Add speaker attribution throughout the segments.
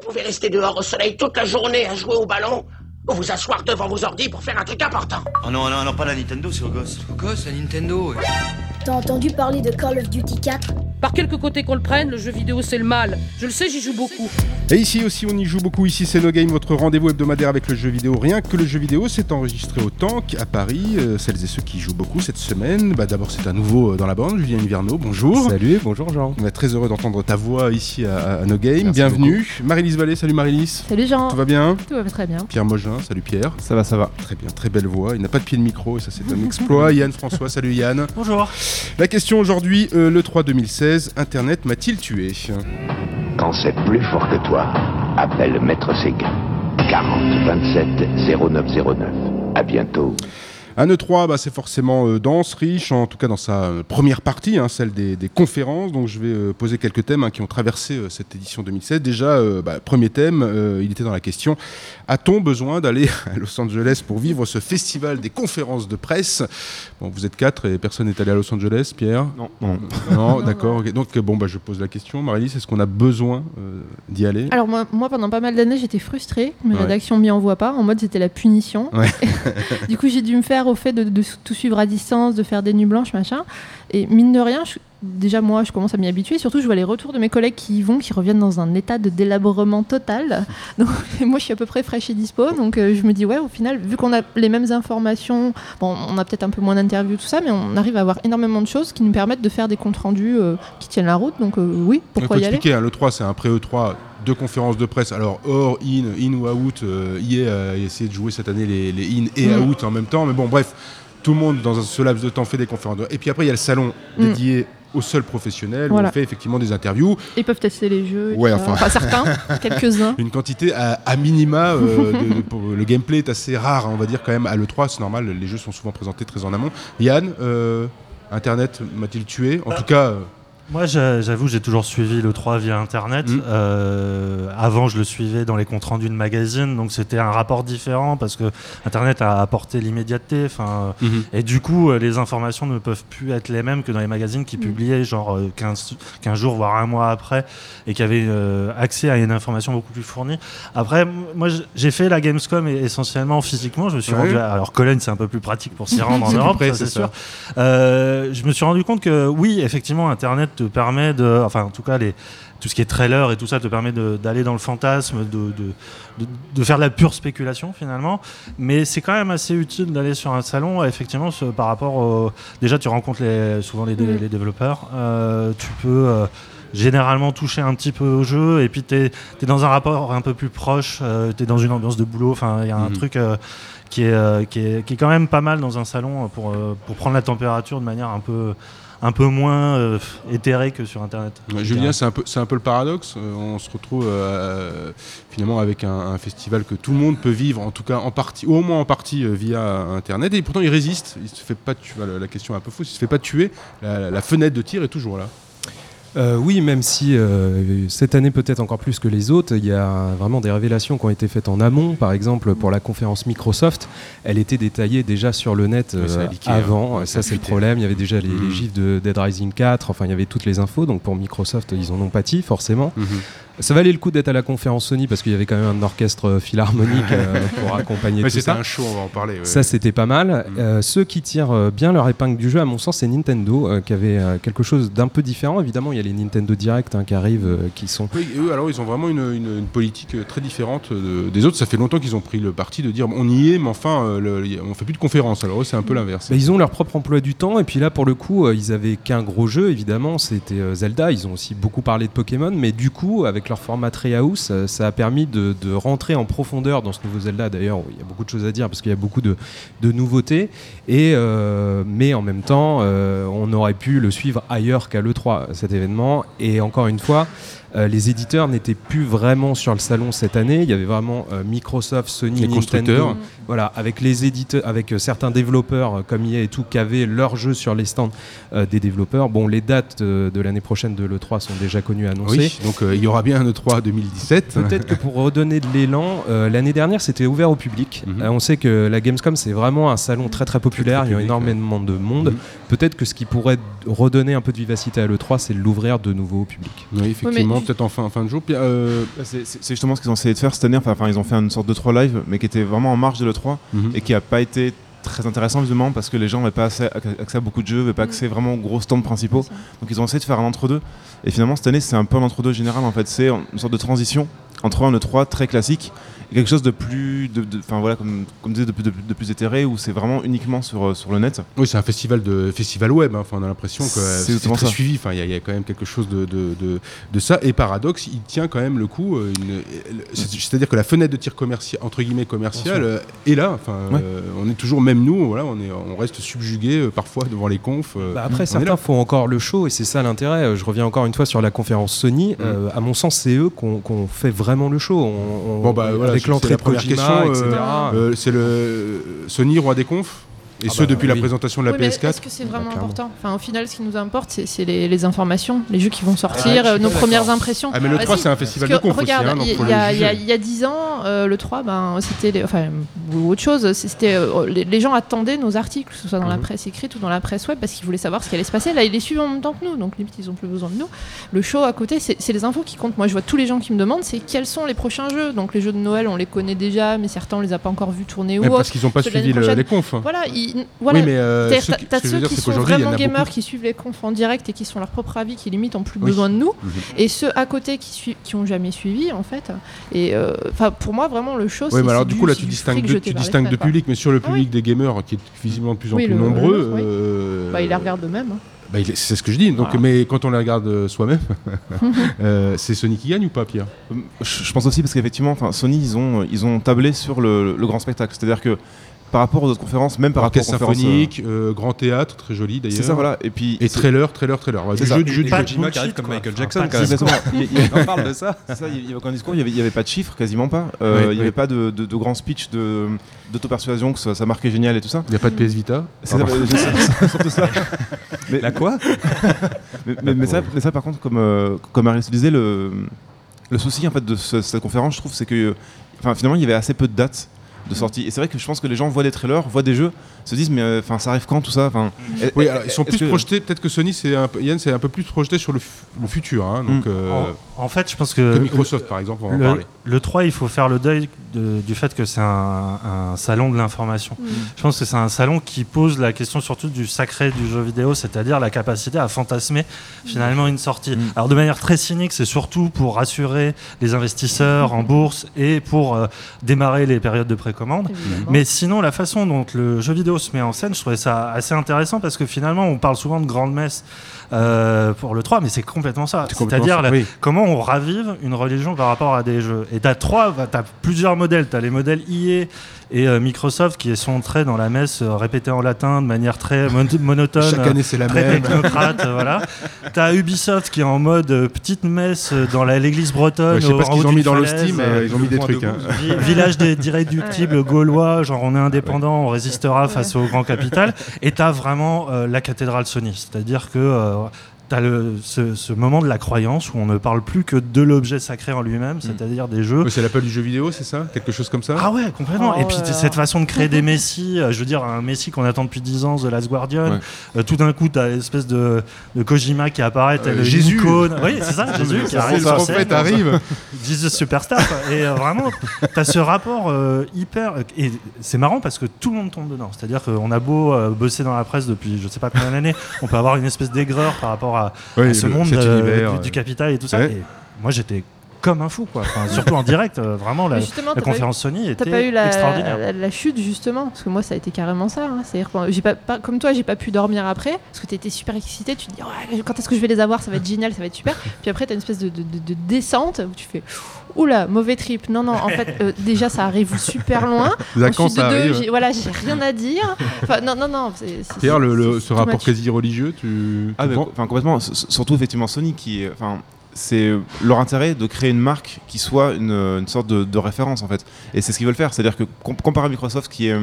Speaker 1: Vous pouvez rester dehors au soleil toute la journée à jouer au ballon ou vous asseoir devant vos ordi pour faire un truc important.
Speaker 2: Oh non, non, non, pas la Nintendo, c'est au gosse.
Speaker 3: Au gosse, la Nintendo.
Speaker 4: T'as entendu parler de Call of Duty 4
Speaker 5: Par quelque côté qu'on le prenne, le jeu vidéo c'est le mal. Je le sais, j'y joue beaucoup.
Speaker 6: Et ici aussi, on y joue beaucoup. Ici, c'est No Game, votre rendez-vous hebdomadaire avec le jeu vidéo. Rien que le jeu vidéo, c'est enregistré au Tank à Paris. Euh, celles et ceux qui jouent beaucoup cette semaine. Bah, D'abord, c'est un nouveau euh, dans la bande, Julien Hiverno. Bonjour.
Speaker 7: Salut, bonjour Jean.
Speaker 6: On est très heureux d'entendre ta voix ici à, à No Game. Bienvenue. Marie-Lise Vallée, salut Marie-Lise.
Speaker 8: Salut Jean.
Speaker 6: Tout va bien
Speaker 8: Tout va très bien.
Speaker 6: Pierre Mogin, salut Pierre.
Speaker 7: Ça va, ça va.
Speaker 6: Très bien, très belle voix. Il n'a pas de pied de micro et ça, c'est un exploit. Yann François, salut Yann.
Speaker 9: Bonjour.
Speaker 6: La question aujourd'hui, euh, le 3 2016, Internet m'a-t-il tué
Speaker 10: Quand c'est plus fort que toi, appelle Maître Séguin. 40 27 0909. À bientôt.
Speaker 6: Un E3, bah, c'est forcément euh, dense, riche, en tout cas dans sa euh, première partie, hein, celle des, des conférences. Donc je vais euh, poser quelques thèmes hein, qui ont traversé euh, cette édition 2016. Déjà, euh, bah, premier thème, euh, il était dans la question a-t-on besoin d'aller à Los Angeles pour vivre ce festival des conférences de presse? Bon, vous êtes quatre et personne n'est allé à Los Angeles, Pierre?
Speaker 7: Non, non.
Speaker 6: Non, d'accord. Donc bon, bah, je pose la question, Marie-Lise, est-ce qu'on a besoin euh, d'y aller?
Speaker 8: Alors moi, moi, pendant pas mal d'années, j'étais frustrée. Mes
Speaker 6: Ouais.
Speaker 8: rédactions m'y envoient pas. En mode, c'était la punition.
Speaker 6: Ouais.
Speaker 8: du coup, j'ai dû me faire au fait de, tout suivre à distance, de faire des nuits blanches, machin. Et mine de rien, je- déjà moi, je commence à m'y habituer. Surtout, je vois les retours de mes collègues qui y vont, qui reviennent dans un état de délabrement total. Donc moi, je suis à peu près fraîche et dispo. Donc euh, je me dis, ouais, au final, vu qu'on a les mêmes informations, bon, on a peut-être un peu moins d'interviews, tout ça, mais on arrive à avoir énormément de choses qui nous permettent de faire des comptes rendus euh, qui tiennent la route. Donc euh, oui,
Speaker 6: Il
Speaker 8: pourquoi
Speaker 6: faut
Speaker 8: y aller
Speaker 6: expliquer, hein, le 3 c'est un pré-E3 de conférences de presse. Alors hors, in, in ou out, EA a essayé de jouer cette année les, les in et
Speaker 8: Mm.
Speaker 6: out en même temps. Mais bon, bref, tout le monde dans ce laps de temps fait des conférences. de- Et puis après, il y a le salon
Speaker 8: Mm.
Speaker 6: dédié aux seuls professionnels où on fait effectivement des interviews.
Speaker 8: Ils peuvent tester les jeux.
Speaker 6: Ouais, enfin.
Speaker 8: certains, quelques-uns.
Speaker 6: Une quantité à, à minima. euh, de- de- pour- le gameplay est assez rare, hein, on va dire quand même. À l'E3, c'est normal, les jeux sont souvent présentés très en amont. Yann, euh, Internet m'a-t-il tué? En
Speaker 9: Ah.
Speaker 6: tout cas, euh,
Speaker 9: Moi, j'a- j'avoue, j'ai toujours suivi le 3 via Internet.
Speaker 6: Mm.
Speaker 9: Euh, avant, je le suivais dans les comptes rendus de magazines, donc c'était un rapport différent parce que Internet a apporté l'immédiateté. Enfin, et du coup, euh, les informations ne peuvent plus être les mêmes que dans les magazines qui
Speaker 8: Mm.
Speaker 9: publiaient genre euh, 15, 15 jours, voire un mois après, et qui avaient euh, accès à une information beaucoup plus fournie. Après, moi, j'ai fait la Gamescom et- essentiellement physiquement. Je me suis
Speaker 6: Ouais.
Speaker 9: rendu. À, alors, Cologne, c'est un peu plus pratique pour s'y rendre en Europe,
Speaker 6: c'est
Speaker 9: sûr. Euh, je me suis rendu compte que oui, effectivement, Internet te permet de, enfin, en tout cas, les, tout ce qui est trailer et tout ça te permet d'aller dans le fantasme, de, de, de, de faire de la pure spéculation finalement. Mais c'est quand même assez utile d'aller sur un salon, effectivement, ce- par rapport au. Déjà, tu rencontres les, souvent les, les développeurs. Euh, tu peux. euh, généralement toucher un petit peu au jeu et puis tu es, dans un rapport un peu plus proche, tu es dans une ambiance de boulot, enfin il y a un
Speaker 6: Mhm.
Speaker 9: truc euh, qui, est, euh, qui, est, qui est quand même pas mal dans un salon euh, pour, euh, pour prendre la température de manière un peu, un peu moins euh, éthérée que sur Internet.
Speaker 6: Julien, c'est un, peu- c'est un peu le paradoxe. Euh, on se retrouve euh, finalement avec un, un festival que tout le monde peut vivre, en tout cas en partie, au moins en partie via Internet. Et pourtant, il résiste. Il se fait pas tuer. La, la question est un peu fausse. Il se fait pas tuer. La, la fenêtre de tir est toujours là.
Speaker 7: Euh, oui, même si euh, cette année peut-être encore plus que les autres, il y a vraiment des révélations qui ont été faites en amont. Par exemple, pour la conférence Microsoft, elle était détaillée déjà sur le net
Speaker 6: ça
Speaker 7: euh,
Speaker 6: hein.
Speaker 7: avant.
Speaker 6: Ça
Speaker 7: c'est le problème. Il y avait déjà les, les gifs de Dead Rising 4. Enfin, il y avait toutes les infos. Donc pour Microsoft, ils en ont pâti forcément. Ça valait le coup d'être à la conférence Sony parce qu'il y avait quand même un orchestre euh, philharmonique euh, pour accompagner
Speaker 6: Mais
Speaker 7: tout
Speaker 6: c'était
Speaker 7: ça.
Speaker 6: un show, on va en parler. ouais.
Speaker 7: Ça, c'était pas mal.
Speaker 6: Mm.
Speaker 7: Euh, ceux qui tirent bien leur épingle du jeu, à mon sens, c'est Nintendo, qui avait quelque chose d'un peu différent. Évidemment, il y a les Nintendo Direct hein, qui arrivent, qui sont.
Speaker 6: Oui, eux, alors ils ont vraiment une, une- une politique très différente des autres. Ça fait longtemps qu'ils ont pris le parti de dire on y est, mais enfin, le- on fait plus de conférences. Alors eux, c'est un peu l'inverse.
Speaker 7: Bah, ils ont leur propre emploi du temps, et puis là, pour le coup, ils avaient qu'un gros jeu, évidemment, c'était Zelda. Ils ont aussi beaucoup parlé de Pokémon, mais du coup, avec leur format Treehouse, euh, ça a permis de, rentrer en profondeur dans ce nouveau Zelda. D'ailleurs, il y a beaucoup de choses à dire parce qu'il y a beaucoup de, de nouveautés, et, euh, mais en même temps, euh, on aurait pu le suivre ailleurs qu'à l'E3, cet événement, et encore une fois, euh, les éditeurs n'étaient plus vraiment sur le salon cette année. Il y avait vraiment euh, Microsoft, Sony,
Speaker 6: Les
Speaker 7: Nintendo, voilà, avec les éditeurs, avec euh, certains développeurs comme EA et tout, qui avaient leurs jeux sur les stands des développeurs. Bon, les dates de l'année prochaine de l'E3 sont déjà connues, annoncées.
Speaker 6: Oui, donc il y aura bien un E3 2017.
Speaker 7: Peut-être que pour redonner de l'élan, l'année dernière c'était ouvert au public.
Speaker 6: Mhm.
Speaker 7: On sait que la Gamescom c'est vraiment un salon très très populaire,
Speaker 6: Très
Speaker 7: il y a énormément de monde.
Speaker 6: Mhm.
Speaker 7: Peut-être que ce qui pourrait redonner un peu de vivacité à l'E3 c'est l'ouvrir de nouveau au public.
Speaker 6: Oui, effectivement. peut-être en fin, en fin de jour. Euh,
Speaker 3: Bah, C'est justement ce qu'ils ont essayé de faire cette année. Enfin, ils ont fait une sorte de 3 live, mais qui était vraiment en marge de l'E3
Speaker 6: Mhm.
Speaker 3: et qui a pas été très intéressant visiblement parce que les gens n'avaient pas assez- accès à beaucoup de jeux, n'avaient pas accès vraiment aux gros stands principaux. Donc ils ont essayé de faire un entre-deux. Et finalement, cette année, c'est un peu un entre-deux général en fait. C'est une sorte de transition entre un E3 très classique quelque chose de plus, de, de- enfin voilà, comme, comme disait, de, plus- de, de plus éthéré où c'est vraiment uniquement sur, euh, sur le net?
Speaker 6: Oui, c'est un festival de festival web. hein. Enfin, on a l'impression que
Speaker 3: C'est
Speaker 6: très
Speaker 3: ça.
Speaker 6: suivi. Enfin, il y, a- il y a quand même quelque chose de, de, de, de ça. Et paradoxe, il tient quand même le coup. euh, euh, c'est- C'est-à-dire que la fenêtre de tir commercial, entre guillemets commercial,
Speaker 3: Bien
Speaker 6: euh, est là. Enfin,
Speaker 3: Ouais.
Speaker 6: euh, on est toujours même nous. Voilà, on est, on reste subjugué euh, parfois devant les confs. euh,
Speaker 7: Bah après, certains font encore le show et c'est ça l'intérêt. Je reviens encore une fois sur la conférence Sony. Euh, à mon sens, c'est eux qu'on qu'on fait vraiment le show. On- on-
Speaker 6: Bon bah voilà,
Speaker 7: avec l'entrée de
Speaker 6: première
Speaker 7: Kojima,
Speaker 6: question.
Speaker 7: etc.
Speaker 6: euh, euh, c'est le Sony roi des confs. Et
Speaker 7: Ah
Speaker 6: ce
Speaker 7: bah,
Speaker 6: depuis la présentation de la
Speaker 8: Oui, mais
Speaker 6: PS4.
Speaker 8: Est-ce que c'est
Speaker 7: Bah,
Speaker 8: vraiment important Enfin, au final, ce qui nous importe, c'est les, les informations, les jeux qui vont sortir,
Speaker 6: Ah,
Speaker 8: euh, nos premières impressions.
Speaker 6: Ah mais le
Speaker 8: Bah
Speaker 6: 3
Speaker 8: si,
Speaker 6: c'est un festival
Speaker 8: parce
Speaker 6: de aussi,
Speaker 8: regarde,
Speaker 6: hein,
Speaker 8: il y, a-
Speaker 6: le
Speaker 8: il y a-
Speaker 6: juger.
Speaker 8: il y a 10 ans, euh, le 3, ben, c'était les- enfin, ou autre chose. C'était euh, les, les gens attendaient nos articles, que ce soit dans la
Speaker 6: Mhm.
Speaker 8: presse écrite ou dans la presse web, parce qu'ils voulaient savoir ce qui allait se passer. Là, ils les suivent en même temps que nous, donc limite, ils ont plus besoin de nous. Le show à côté, c'est les infos qui comptent. Moi, je vois tous les gens qui me demandent, c'est quels sont les prochains jeux. Donc les jeux de Noël, on les connaît déjà, mais certains on les a pas encore vus tourner ou
Speaker 6: parce qu'ils n'ont pas suivi les confs.
Speaker 8: Voilà, ils- voilà.
Speaker 6: Oui, mais euh, ceux
Speaker 8: t'as- ceux
Speaker 6: veux dire,
Speaker 8: qui sont vraiment gamers, qui suivent les confs en direct et qui sont leur propre avis, qui limite ont plus
Speaker 6: Oui.
Speaker 8: besoin de nous,
Speaker 6: Mhm.
Speaker 8: et ceux à côté qui suivent, qui ont jamais suivi en fait. Et euh, enfin, pour moi, vraiment le show.
Speaker 6: Oui,
Speaker 8: c'est-
Speaker 6: mais alors du coup là tu distingues deux, tu distingues mais sur le
Speaker 8: Ah oui.
Speaker 6: public des gamers qui est visiblement de plus en
Speaker 8: Oui,
Speaker 6: plus
Speaker 8: le-
Speaker 6: nombreux. euh,
Speaker 8: Bah, ils les regardent eux-mêmes. hein.
Speaker 6: bah, c'est ce que je dis. Donc,
Speaker 8: Voilà.
Speaker 6: mais quand on les regarde euh, soi-même, euh, c'est Sony qui gagne ou pas, Pierre?
Speaker 3: Je, je pense aussi parce qu'effectivement, enfin, Sony, ils ont, ils ont tablé sur le, le grand spectacle. C'est-à-dire que par rapport aux autres conférences, même par rapport aux
Speaker 6: Orchestre
Speaker 3: conférences, euh,
Speaker 6: symphonique, euh, grand théâtre, très joli d'ailleurs.
Speaker 3: C'est ça, voilà. Et puis
Speaker 6: Et trailer, trailer, trailer. Du
Speaker 3: ça.
Speaker 6: jeu, du jeu, du
Speaker 7: Kojima qui arrive comme. Michael Jackson, quand même.
Speaker 3: Y y
Speaker 7: On parle de ça.
Speaker 3: Il n'y avait aucun discours, il n'y avait, y pas de chiffres, quasiment pas. Euh,
Speaker 6: Ouais,
Speaker 3: il n'y
Speaker 6: ouais.
Speaker 3: avait pas de, de, de grand speech de- d'auto-persuasion, que ça, ça marquait génial et tout ça.
Speaker 6: Il n'y a pas de PS Vita.
Speaker 3: C'est surtout ça. Mais,
Speaker 7: La quoi?
Speaker 3: Mais, mais- mais ça, mais ça, par contre, comme, euh, comme disait, le, le souci en fait, de ce- cette conférence, je trouve, c'est que enfin, finalement, il y avait assez peu de dates de sortie. Et c'est vrai que je pense que les gens voient des trailers, voient des jeux, se disent, mais euh, enfin, ça arrive quand tout ça enfin,
Speaker 6: Oui, alors, ils sont plus
Speaker 3: que-
Speaker 6: projetés. Peut-être que Sony, c'est un peu, Yann, c'est un peu plus projeté sur le, fu- le futur. hein, donc,
Speaker 3: Mm.
Speaker 6: euh,
Speaker 9: En, en fait, je pense
Speaker 6: que
Speaker 9: que
Speaker 6: Microsoft, par exemple, on va en
Speaker 9: le,
Speaker 6: parler.
Speaker 9: le 3, il faut faire le deuil de- du fait que c'est un, un salon de l'information.
Speaker 8: Mm.
Speaker 9: Je pense que c'est un salon qui pose la question surtout du sacré du jeu vidéo, c'est-à-dire la capacité à fantasmer finalement une sortie.
Speaker 3: Mm.
Speaker 9: Alors de manière très cynique, c'est surtout pour rassurer les investisseurs en bourse et pour euh, démarrer les périodes de précommande. Mais sinon, la façon dont le jeu vidéo se met en scène, je trouvais ça assez intéressant parce que finalement, on parle souvent de grande messe euh, pour le 3, mais c'est complètement ça. C'est-à-dire
Speaker 6: oui.
Speaker 9: comment on ravive une religion par rapport à des jeux. Et t'as trois, t'as plusieurs modèles. T'as les modèles EA et euh, Microsoft qui sont très dans la messe euh, répétée en latin de manière très mon- monotone.
Speaker 6: Chaque année, c'est la
Speaker 9: Très
Speaker 6: même.
Speaker 9: technocrate, euh, voilà. T'as Ubisoft qui est en mode euh, petite messe euh, dans la- l'église bretonne.
Speaker 6: Ouais, je sais pas ce
Speaker 9: en
Speaker 6: qu'ils ont mis dans le
Speaker 9: falaise,
Speaker 6: Steam,
Speaker 9: euh,
Speaker 6: mais ils ont mis des trucs.
Speaker 7: de
Speaker 6: hein.
Speaker 9: village des d'irréductibles gaulois, genre on est indépendant, on résistera face au grand capital. Et t'as vraiment euh, la cathédrale Sony, c'est-à-dire que euh, t'as le, ce, ce moment de la croyance où on ne parle plus que de l'objet sacré en lui-même, c'est-à-dire des jeux.
Speaker 6: C'est l'appel du jeu vidéo, c'est ça? Quelque chose comme ça?
Speaker 9: Ah ouais, complètement.
Speaker 8: Oh
Speaker 9: et puis
Speaker 8: là là.
Speaker 9: cette façon de créer des messies, euh, je veux dire, un messie qu'on attend depuis 10 ans, The Last Guardian,
Speaker 3: Ouais.
Speaker 9: euh, tout d'un coup, t'as l'espèce de, de Kojima qui apparaît, t'as
Speaker 6: Euh,
Speaker 9: le
Speaker 6: Jésus.
Speaker 9: icône. Oui, c'est ça, Jésus qui
Speaker 6: Le
Speaker 9: arrive sur
Speaker 6: prophète arrive.
Speaker 9: Jesus Superstar. Et euh, vraiment, t'as ce rapport euh, hyper. Et c'est marrant parce que tout le monde tombe dedans. C'est-à-dire qu'on a beau euh, bosser dans la presse depuis je sais pas combien d'années, on peut avoir une espèce d'aigreur par rapport à,
Speaker 6: Oui,
Speaker 9: à ce
Speaker 6: le-
Speaker 9: monde euh,
Speaker 6: univers,
Speaker 9: du, du capital et tout ça.
Speaker 6: Ouais.
Speaker 9: Et moi, j'étais comme un fou, quoi. Enfin, surtout en direct, euh, vraiment, la,
Speaker 8: eu-
Speaker 9: conférence Sony était
Speaker 8: pas eu la,
Speaker 9: extraordinaire.
Speaker 8: la, la chute justement Parce que moi ça a été carrément ça. hein. C'est-à-dire que j'ai pas, pas- comme toi, j'ai pas pu dormir après parce que t'étais super excité. Tu te dis Ouais, quand est-ce que je vais les avoir Ça va être génial, ça va être super. Puis après t'as une espèce de, de- de- de descente où tu fais Oula, mauvais trip. Non, non, en fait, euh, déjà ça arrive super loin. Ensuite de deux, j'ai- voilà, j'ai rien à dire. Enfin, non, non, non. c'est- c'est-
Speaker 6: Pierre, le, le-
Speaker 8: c'est
Speaker 6: ce rapport quasi religieux, tu.
Speaker 3: Ah,
Speaker 6: tu
Speaker 3: enfin, complètement. Surtout, effectivement, Sony qui. est- Enfin, c'est leur intérêt de créer une marque qui soit une, une sorte de, de référence, en fait. Et c'est ce qu'ils veulent faire. C'est-à-dire que, com- comparé à Microsoft, qui est.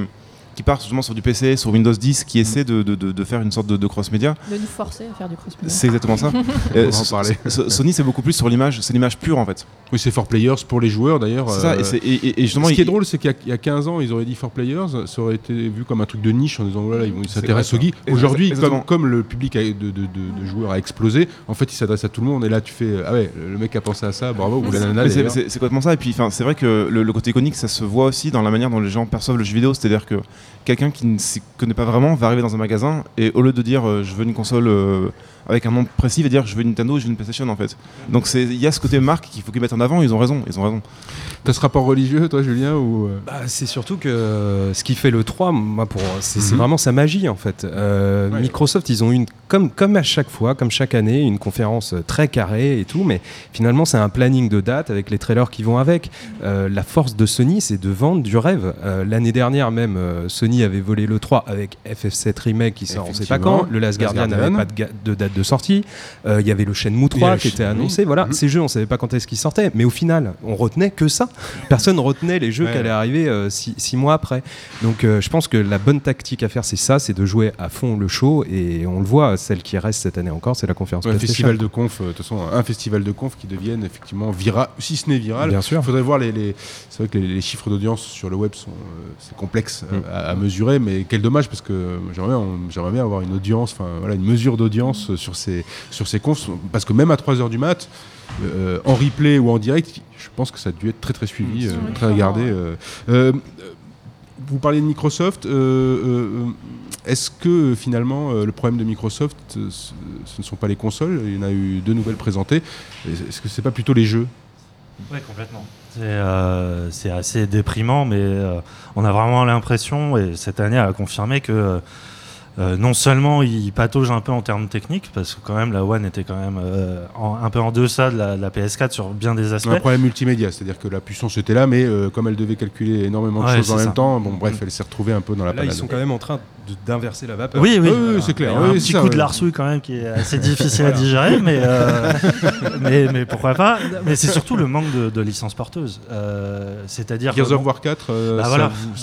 Speaker 3: qui part justement sur du PC, sur Windows 10, qui essaie de, de- de- de faire une sorte de, de cross-média.
Speaker 8: De nous forcer à faire du crossplay.
Speaker 3: C'est exactement ça.
Speaker 6: On
Speaker 3: Euh,
Speaker 6: va en
Speaker 3: so-
Speaker 6: parler.
Speaker 3: so- Sony, c'est beaucoup plus sur l'image, c'est l'image pure en fait.
Speaker 6: Oui, c'est for players pour les joueurs d'ailleurs.
Speaker 3: C'est ça,
Speaker 6: euh,
Speaker 3: et, c'est- et- et- et justement,
Speaker 6: ce qui est drôle, c'est qu'il y a- il y, a 15 ans, ils auraient dit for players, ça aurait été vu comme un truc de niche en disant voilà, ils vont- ils s'intéressent aux geeks. Aujourd'hui, comme, comme le public a- de, de- de- de joueurs a explosé, en fait, il s'adresse à tout le monde. Et là, tu fais ah ouais, le mec a pensé à ça, bravo, ou la nana.
Speaker 3: C'est-
Speaker 6: d'ailleurs.
Speaker 3: c'est c'est complètement ça. Et puis, enfin, c'est vrai que le, le côté iconique, ça se voit aussi dans la manière dont les gens perçoivent le jeu vidéo. C'est-à-dire que quelqu'un qui ne s'y connaît pas vraiment va arriver dans un magasin et au lieu de dire euh, je veux une console euh, avec un nom précis, va dire je veux une Nintendo, je veux une PlayStation en fait. Donc c'est- il y a ce côté marque qu'il faut qu'ils mettent en avant. Ils ont raison. Ils ont raison.
Speaker 6: T'as ce rapport religieux, toi, Julien ou euh?
Speaker 7: Bah, c'est surtout que euh, ce qui fait le 3, moi, pour, c'est
Speaker 6: Mhm.
Speaker 7: vraiment sa magie en fait. Euh,
Speaker 6: Ouais.
Speaker 7: Microsoft, ils ont une, comme, comme à chaque fois, comme chaque année, une conférence très carrée et tout, mais finalement, c'est un planning de date avec les trailers qui vont avec. Euh, la force de Sony, c'est de vendre du rêve. Euh, L'année dernière, même, Sony avait volé le 3 avec FF7 Remake qui sort on sait pas quand. Le Last
Speaker 6: Last
Speaker 7: Guardian n'avait pas de, de date de sortie. Euh, Il y avait le Shenmue
Speaker 6: Il y a
Speaker 7: 3
Speaker 6: le
Speaker 7: qui était annoncé. Voilà,
Speaker 6: Mhm.
Speaker 7: ces jeux, on savait pas quand est-ce qu'ils sortaient, mais au final, on retenait que ça. Personne retenait les jeux
Speaker 6: Ouais.
Speaker 7: qui allaient arriver euh, six, six mois après. Donc euh, je pense que la bonne tactique à faire, c'est ça, c'est de jouer à fond le show. Et on le voit, celle qui reste cette année encore, c'est la conférence
Speaker 6: Ouais, un festival de conf, de toute façon, un festival de conf qui devienne effectivement viral, si ce n'est viral.
Speaker 7: Bien sûr.
Speaker 6: Faudrait voir les, les- c'est vrai que les, les chiffres d'audience sur le web sont, c'est complexe
Speaker 7: Mm.
Speaker 6: à, à mesurer, mais quel dommage parce que j'aimerais bien, avoir une audience, enfin voilà, une mesure d'audience sur ces sur ces confs, parce que même à 3 heures du mat. euh, en replay ou en direct, je pense que ça a dû être très très suivi, euh, très regardé. euh. Euh, vous parliez de Microsoft. euh, euh, Est-ce que finalement le problème de Microsoft, ce, ne sont pas les consoles? Il y en a eu deux nouvelles présentées. Est-ce que c'est pas plutôt les jeux?
Speaker 9: Oui, complètement. C'est euh, c'est assez déprimant, mais euh, on a vraiment l'impression, et cette année a confirmé que euh, non seulement il patauge un peu en termes techniques, parce que quand même la One était quand même euh, en- un peu en deçà de la, de la PS4 sur bien des aspects.
Speaker 6: Un problème multimédia, c'est-à-dire que la puissance était là, mais euh, comme elle devait calculer énormément de
Speaker 9: Ouais,
Speaker 6: choses en même temps, bon bref, elle s'est retrouvée un peu dans la
Speaker 7: Là, ils
Speaker 6: panade.
Speaker 7: sont quand même en train de- d'inverser la vapeur.
Speaker 9: Oui, oui,
Speaker 6: Oui, oui, c'est clair.
Speaker 9: Il y a
Speaker 6: Oui,
Speaker 9: un
Speaker 6: c'est
Speaker 9: petit
Speaker 6: ça,
Speaker 9: coup
Speaker 6: ouais.
Speaker 9: de larsouille quand même qui est assez difficile à digérer, mais, euh, mais, mais pourquoi pas. Mais c'est surtout le manque de, de licences porteuses. Euh, C'est-à-dire.
Speaker 6: Gears of War 4, euh,
Speaker 9: Bah
Speaker 6: ça
Speaker 9: voilà.
Speaker 6: vous-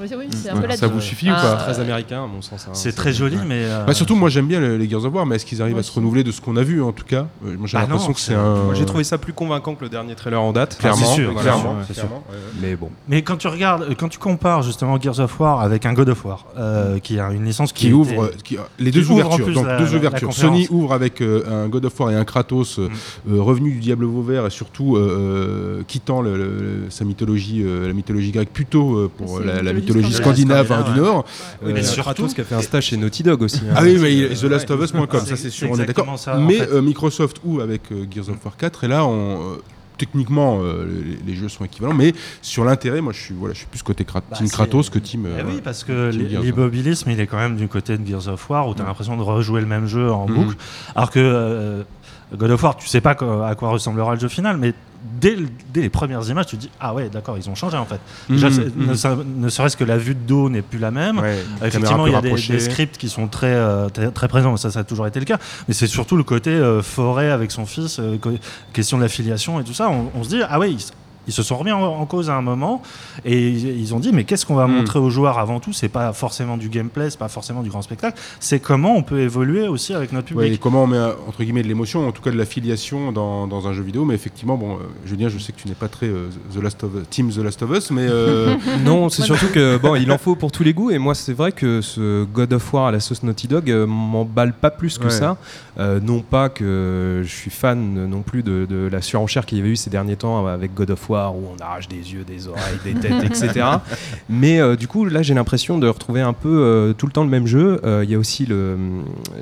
Speaker 8: Oui, c'est- oui, c'est un
Speaker 6: Ouais,
Speaker 8: peu la
Speaker 6: ça vous suffit ou
Speaker 8: Ah,
Speaker 6: pas
Speaker 7: Très américain, à mon sens. hein.
Speaker 9: C'est très joli, mais. euh,
Speaker 6: Bah, surtout, moi j'aime bien les les Gears of War, mais est-ce qu'ils arrivent à se renouveler de ce qu'on a vu en tout cas? Euh, Moi j'ai
Speaker 9: Bah
Speaker 6: l'impression
Speaker 9: non,
Speaker 6: que c'est
Speaker 9: c'est-
Speaker 6: un.
Speaker 7: Moi, j'ai trouvé ça plus convaincant que le dernier trailer en date.
Speaker 6: clairement,
Speaker 9: Ah, c'est sûr,
Speaker 6: clairement,
Speaker 9: clairement,
Speaker 6: c'est
Speaker 7: sûr.
Speaker 6: clairement, ouais.
Speaker 7: Mais bon.
Speaker 9: Mais quand tu regardes, quand tu compares justement Gears of War avec un God of War, euh, qui a une licence qui,
Speaker 6: qui ouvre
Speaker 9: était-
Speaker 6: qui- les deux ouvertures.
Speaker 9: plus
Speaker 6: Donc
Speaker 9: la-
Speaker 6: deux
Speaker 9: la- la
Speaker 6: ouvertures. Sony ouvre avec euh, un God of War et un Kratos
Speaker 9: Mm.
Speaker 6: euh, revenu du Diable Vauvert et surtout quittant le- le- sa mythologie, euh, la mythologie grecque plutôt euh, pour la
Speaker 8: mythologie
Speaker 6: mythologie
Speaker 9: scandinave.
Speaker 6: hein, du. Nord.
Speaker 9: Oui, mais
Speaker 7: Euh,
Speaker 9: surtout-
Speaker 7: Kratos qui a fait un stage chez Naughty Dog aussi. hein.
Speaker 6: Ah oui, mais The Last of Us.com, ça
Speaker 9: C'est-
Speaker 6: sûr, on est d'accord. Mais euh, Microsoft ou avec euh, Gears of War 4, et là, on, techniquement, euh, les, les jeux sont équivalents, mais sur l'intérêt, moi je suis, voilà, je suis plus côté Krat-
Speaker 9: Bah,
Speaker 6: Team Kratos que Team.
Speaker 9: Eh
Speaker 6: euh,
Speaker 9: oui, parce que l'immobilisme, il est quand même du côté de Gears of War, où tu as
Speaker 6: Mm.
Speaker 9: l'impression de rejouer le même jeu en
Speaker 6: Mhm.
Speaker 9: boucle. Alors que euh, God of War, tu sais pas à quoi ressemblera le jeu final, mais dès, le- dès les premières images, tu te dis Ah ouais, d'accord, ils ont changé en fait. Déjà,
Speaker 6: Mhm, mhm.
Speaker 9: ne, serait-ce que la vue de dos n'est plus la même.
Speaker 6: Ouais,
Speaker 9: Effectivement, il y a des, scripts qui sont très, euh, très, très présents, ça, ça a toujours été le cas. Mais c'est surtout le côté euh, forêt avec son fils, euh, question de l'affiliation et tout ça. On, on se dit, ah ouais, ils, ils se sont remis en, en cause à un moment et ils, ils ont dit, mais qu'est-ce qu'on va
Speaker 6: Mm.
Speaker 9: montrer aux joueurs avant tout? C'est pas forcément du gameplay, c'est pas forcément du grand spectacle, c'est comment on peut évoluer aussi avec notre
Speaker 6: Ouais,
Speaker 9: public.
Speaker 6: et comment on met euh, entre guillemets de l'émotion, en tout cas de l'affiliation dans, dans un jeu vidéo. Mais effectivement, bon, euh, Julien, je sais que tu n'es pas très euh, The Last of Team The Last of Us, mais euh,
Speaker 7: Non, c'est surtout que bon, il en faut pour tous les goûts. Et moi, c'est vrai que ce God of War à la sauce Naughty Dog euh, m'emballe pas plus que
Speaker 6: Ouais.
Speaker 7: ça. Euh, non pas que je suis fan non plus de, de la surenchère qu'il y avait eu ces derniers temps avec God of War où on arrache des yeux, des oreilles, des têtes, etc. Mais euh, du coup, là, j'ai l'impression de retrouver un peu euh, tout le temps le même jeu. Euh, Il y a aussi le,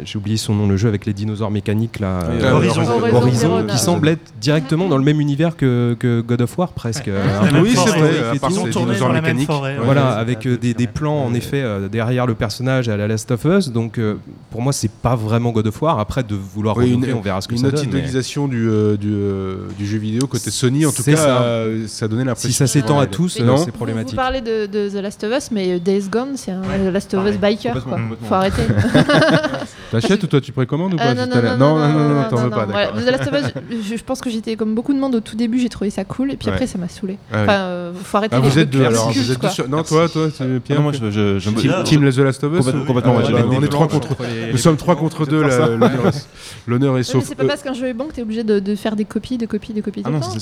Speaker 7: j'ai oublié son nom, le jeu avec les dinosaures mécaniques là, euh,
Speaker 9: Horizon.
Speaker 8: Horizon
Speaker 7: Horizon, qui semble être directement dans le même univers que, que God of War presque. Euh,
Speaker 6: oui, c'est vrai,
Speaker 9: Ils ont tourné
Speaker 6: dinosaures mécaniques.
Speaker 9: forêt, ouais.
Speaker 7: Voilà, avec euh, des, plans en effet euh, derrière le personnage à la Last of Us. Donc euh, pour moi, c'est pas vraiment God of War. Après, de vouloir
Speaker 6: Oui,
Speaker 7: renouveler,
Speaker 6: une-
Speaker 7: on verra ce que
Speaker 6: une
Speaker 7: ça donne. mais-
Speaker 6: idéalisation du, euh, du, euh, du jeu vidéo côté Sony, en tout cas,
Speaker 7: ça.
Speaker 6: euh, euh, ça donnait l'impression.
Speaker 7: Si ça s'étend à tous, euh,
Speaker 6: non
Speaker 7: c'est
Speaker 8: Vous, vous
Speaker 7: problématique.
Speaker 8: parlez de, de The Last of Us, mais Days Gone, c'est un The Last of Us biker. Quoi.
Speaker 3: complètement.
Speaker 8: Faut arrêter.
Speaker 6: T'achètes ou toi tu précommandes ou pas
Speaker 8: non, non, non,
Speaker 6: non, non, non, t'en veux pas,
Speaker 8: The Last of Us, je, je pense que j'étais comme beaucoup de monde au tout début, j'ai trouvé ça cool, et puis
Speaker 6: Ouais.
Speaker 8: après ça m'a saoulé.
Speaker 6: Ah.
Speaker 8: Enfin, euh, faut arrêter
Speaker 6: Ah, vous êtes deux alors, Non, toi, toi, Pierre.
Speaker 3: moi, je,
Speaker 6: Team, The Last of Us
Speaker 3: Complètement-
Speaker 6: Ah, On est trois contre. Nous sommes trois contre deux. L'honneur est- sauf.
Speaker 8: c'est pas parce qu'un jeu est bon que t'es obligé de, faire des copies, de copies, de copies.
Speaker 3: Ah non, c'est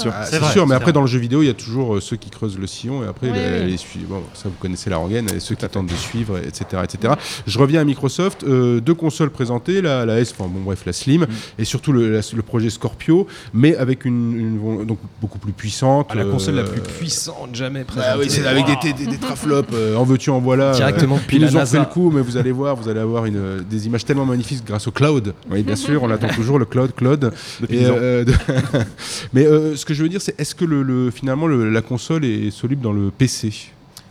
Speaker 3: sûr.
Speaker 6: Mais après dans le jeu vidéo, il y a toujours euh, ceux qui creusent le sillon et après
Speaker 8: Oui,
Speaker 6: les,
Speaker 8: oui.
Speaker 6: les. Bon, ça vous connaissez la rengaine et ceux qui tentent de suivre, etc., etc. Je reviens à Microsoft, euh, deux consoles présentées, la, la S, enfin bon bref, la Slim et surtout le, la- le projet Scorpio, mais avec une, une- donc beaucoup plus puissante.
Speaker 7: Ah, la console la
Speaker 6: euh,
Speaker 7: plus puissante jamais
Speaker 6: Bah
Speaker 7: présentée.
Speaker 6: oui, c'est avec des, des, des traflops, euh, en veux-tu, en voilà.
Speaker 7: Directement depuis
Speaker 6: ils nous ont
Speaker 7: NASA.
Speaker 6: fait le coup, mais vous allez voir, vous allez avoir une, des images tellement magnifiques grâce au cloud. Oui, bien sûr, on attend toujours le cloud, cloud.
Speaker 3: Depuis
Speaker 6: Et,
Speaker 3: 10 ans.
Speaker 6: euh, de- mais euh, ce que je veux dire, c'est est-ce que le, le- finalement le- la console est soluble dans le PC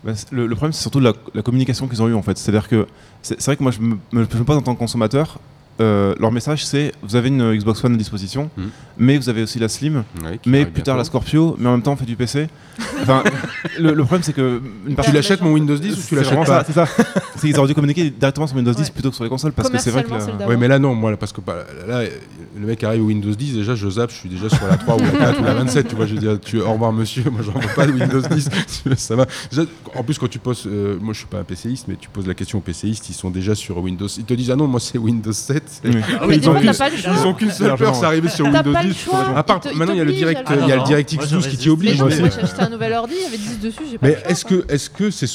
Speaker 3: Bah, le, problème, c'est surtout la, la communication qu'ils ont eue en fait. C'est-à-dire que c'est vrai que moi, je me- je me pose en tant que consommateur. Euh, leur message, c'est vous avez une Xbox One à disposition,
Speaker 6: Mhm.
Speaker 3: mais vous avez aussi la Slim, mais plus tard la. Scorpio, mais en même temps on fait du PC. Enfin, le, le problème, c'est que une
Speaker 6: Tu l'achètes mon Windows 10 ou tu
Speaker 3: C'est
Speaker 6: l'achètes pas
Speaker 3: ça, C'est ça. Qu'ils auraient dû communiquer directement sur Windows 10
Speaker 8: Ouais.
Speaker 3: plutôt que sur les consoles parce que c'est vrai que.
Speaker 6: Oui, mais là non, moi, parce que bah, là, le mec arrive au Windows 10, déjà je zappe, je suis déjà sur la 3 ou la 4 ou la 27, tu vois, je dis tu au revoir monsieur, moi j'en veux pas de Windows 10, ça va. Déjà, en plus quand tu poses, euh, moi je suis pas un PCiste, mais tu poses la question aux PCistes, ils sont déjà sur Windows, ils te disent ah non, moi c'est Windows 7.
Speaker 3: Oui.
Speaker 8: Ah, mais
Speaker 6: ils ont qu'une- seule peur, c'est arriver sur Windows
Speaker 8: pas le
Speaker 6: 10.
Speaker 8: choix.
Speaker 6: À part, maintenant il y a le direct, il y a le DirectX
Speaker 9: moi, je
Speaker 6: 12 qui t'y oblige.
Speaker 8: Moi j'ai acheté un nouvel ordi, il y avait 10 dessus, j'ai pas
Speaker 6: Mais est-ce que, est-ce que c'est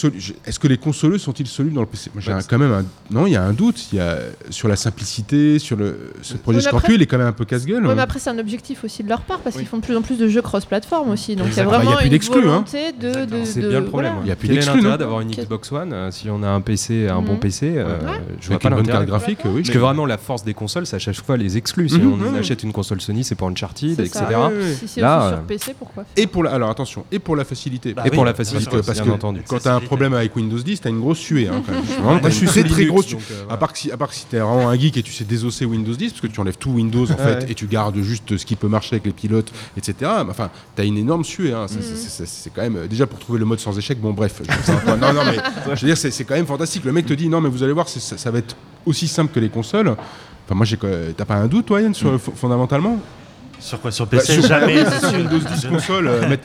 Speaker 6: est-ce que les consoleux sont-ils solubles dans le PC j'ai un- quand même un, non, il y a un doute. Il y a sur la simplicité, sur le ce projet Scorpio, il est quand même un peu casse-gueule.
Speaker 8: Mais après, c'est un objectif aussi de leur part parce qu'ils font de plus en plus de jeux cross-platform aussi. Donc il y a vraiment
Speaker 6: Bah,
Speaker 8: une
Speaker 6: d'exclus, hein.
Speaker 8: volonté de,
Speaker 7: C'est bien le problème.
Speaker 6: Il y a plus d'exclus, non
Speaker 7: d'avoir une Xbox One Si on a un PC, un bon
Speaker 8: Mhm.
Speaker 7: PC, euh, je vois
Speaker 6: Avec
Speaker 7: pas
Speaker 6: une bonne
Speaker 7: l'intérêt.
Speaker 6: carte graphique, oui.
Speaker 7: Parce que vraiment, la force des consoles, c'est à chaque fois les exclus. Si
Speaker 6: Mhm,
Speaker 7: on
Speaker 6: mhm.
Speaker 7: achète une console Sony, c'est pour Uncharted, etc.
Speaker 8: ça. Si c'est
Speaker 7: Là,
Speaker 8: aussi
Speaker 7: euh,
Speaker 8: sur PC, pourquoi
Speaker 6: Et pour la, alors attention, et pour la facilité.
Speaker 9: Bah
Speaker 7: Et
Speaker 9: oui,
Speaker 7: pour la facilité,
Speaker 6: parce
Speaker 7: bien
Speaker 6: que
Speaker 7: entendu.
Speaker 6: quand tu as un problème avec Windows 10, tu as une grosse suée. Hein, quand t'as une
Speaker 7: suis
Speaker 6: très grosse
Speaker 7: donc, euh.
Speaker 6: À part que si, à part que si t'es vraiment un geek et tu sais désosser Windows 10, parce que tu enlèves tout Windows en fait et tu gardes juste ce qui peut marcher avec les pilotes, etc. Mais Enfin, t'as une énorme suée. Hein. C'est- c'est- quand même déjà pour trouver le mode sans échec. Bon, bref. non, non, mais je veux dire, c'est quand même fantastique. Le mec te dit non, mais vous allez voir, ça va être aussi simple que les consoles. Enfin, moi, j'ai t'as pas un doute, toi, Yann, sur,
Speaker 3: Mm.
Speaker 6: fo- fondamentalement?
Speaker 9: Sur quoi? Sur
Speaker 6: Bah,
Speaker 9: PC
Speaker 6: sur-
Speaker 9: Jamais.
Speaker 6: sur. Windows 10 console. euh, mettre-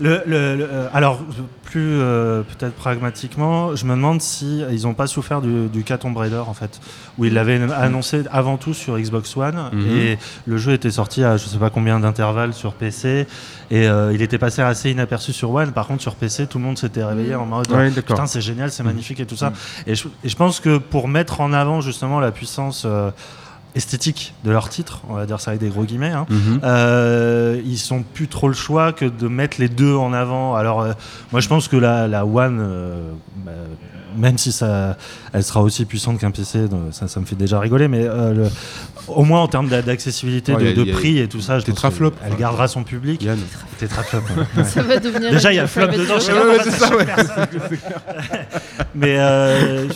Speaker 9: Le, le- le- euh, alors, plus euh, peut-être pragmatiquement, je me demande si ils n'ont pas souffert du, du cas Tomb Raider en fait, où ils l'avaient annoncé avant tout sur Xbox One
Speaker 6: Mhm.
Speaker 9: et le jeu était sorti à je sais pas combien d'intervalles sur PC et euh, il était passé assez inaperçu sur One. Par contre, sur PC, tout le monde s'était réveillé en mode
Speaker 6: Ouais,
Speaker 9: putain c'est génial, c'est magnifique et tout ça. Et, je, et je pense que pour mettre en avant justement la puissance euh, esthétique de leur titre, on va dire ça avec des gros guillemets. hein,
Speaker 6: Mhm.
Speaker 9: euh, ils sont plus trop le choix que de mettre les deux en avant. Alors, euh, moi, je pense que la, la One, euh, bah, même si ça, elle sera aussi puissante qu'un PC, donc ça, ça me fait déjà rigoler, mais euh, le- au moins en termes d'a- d'accessibilité,
Speaker 6: Ouais,
Speaker 9: de, prix et tout ça, je pense
Speaker 6: Tetraflop.
Speaker 9: qu'elle gardera son public.
Speaker 6: Yann.
Speaker 9: Tetraflop. ouais.
Speaker 8: Ça va devenir.
Speaker 9: Déjà, il y a flop dedans, je sais
Speaker 8: joke.
Speaker 9: pas
Speaker 6: Ouais, c'est
Speaker 9: ça. Mais euh,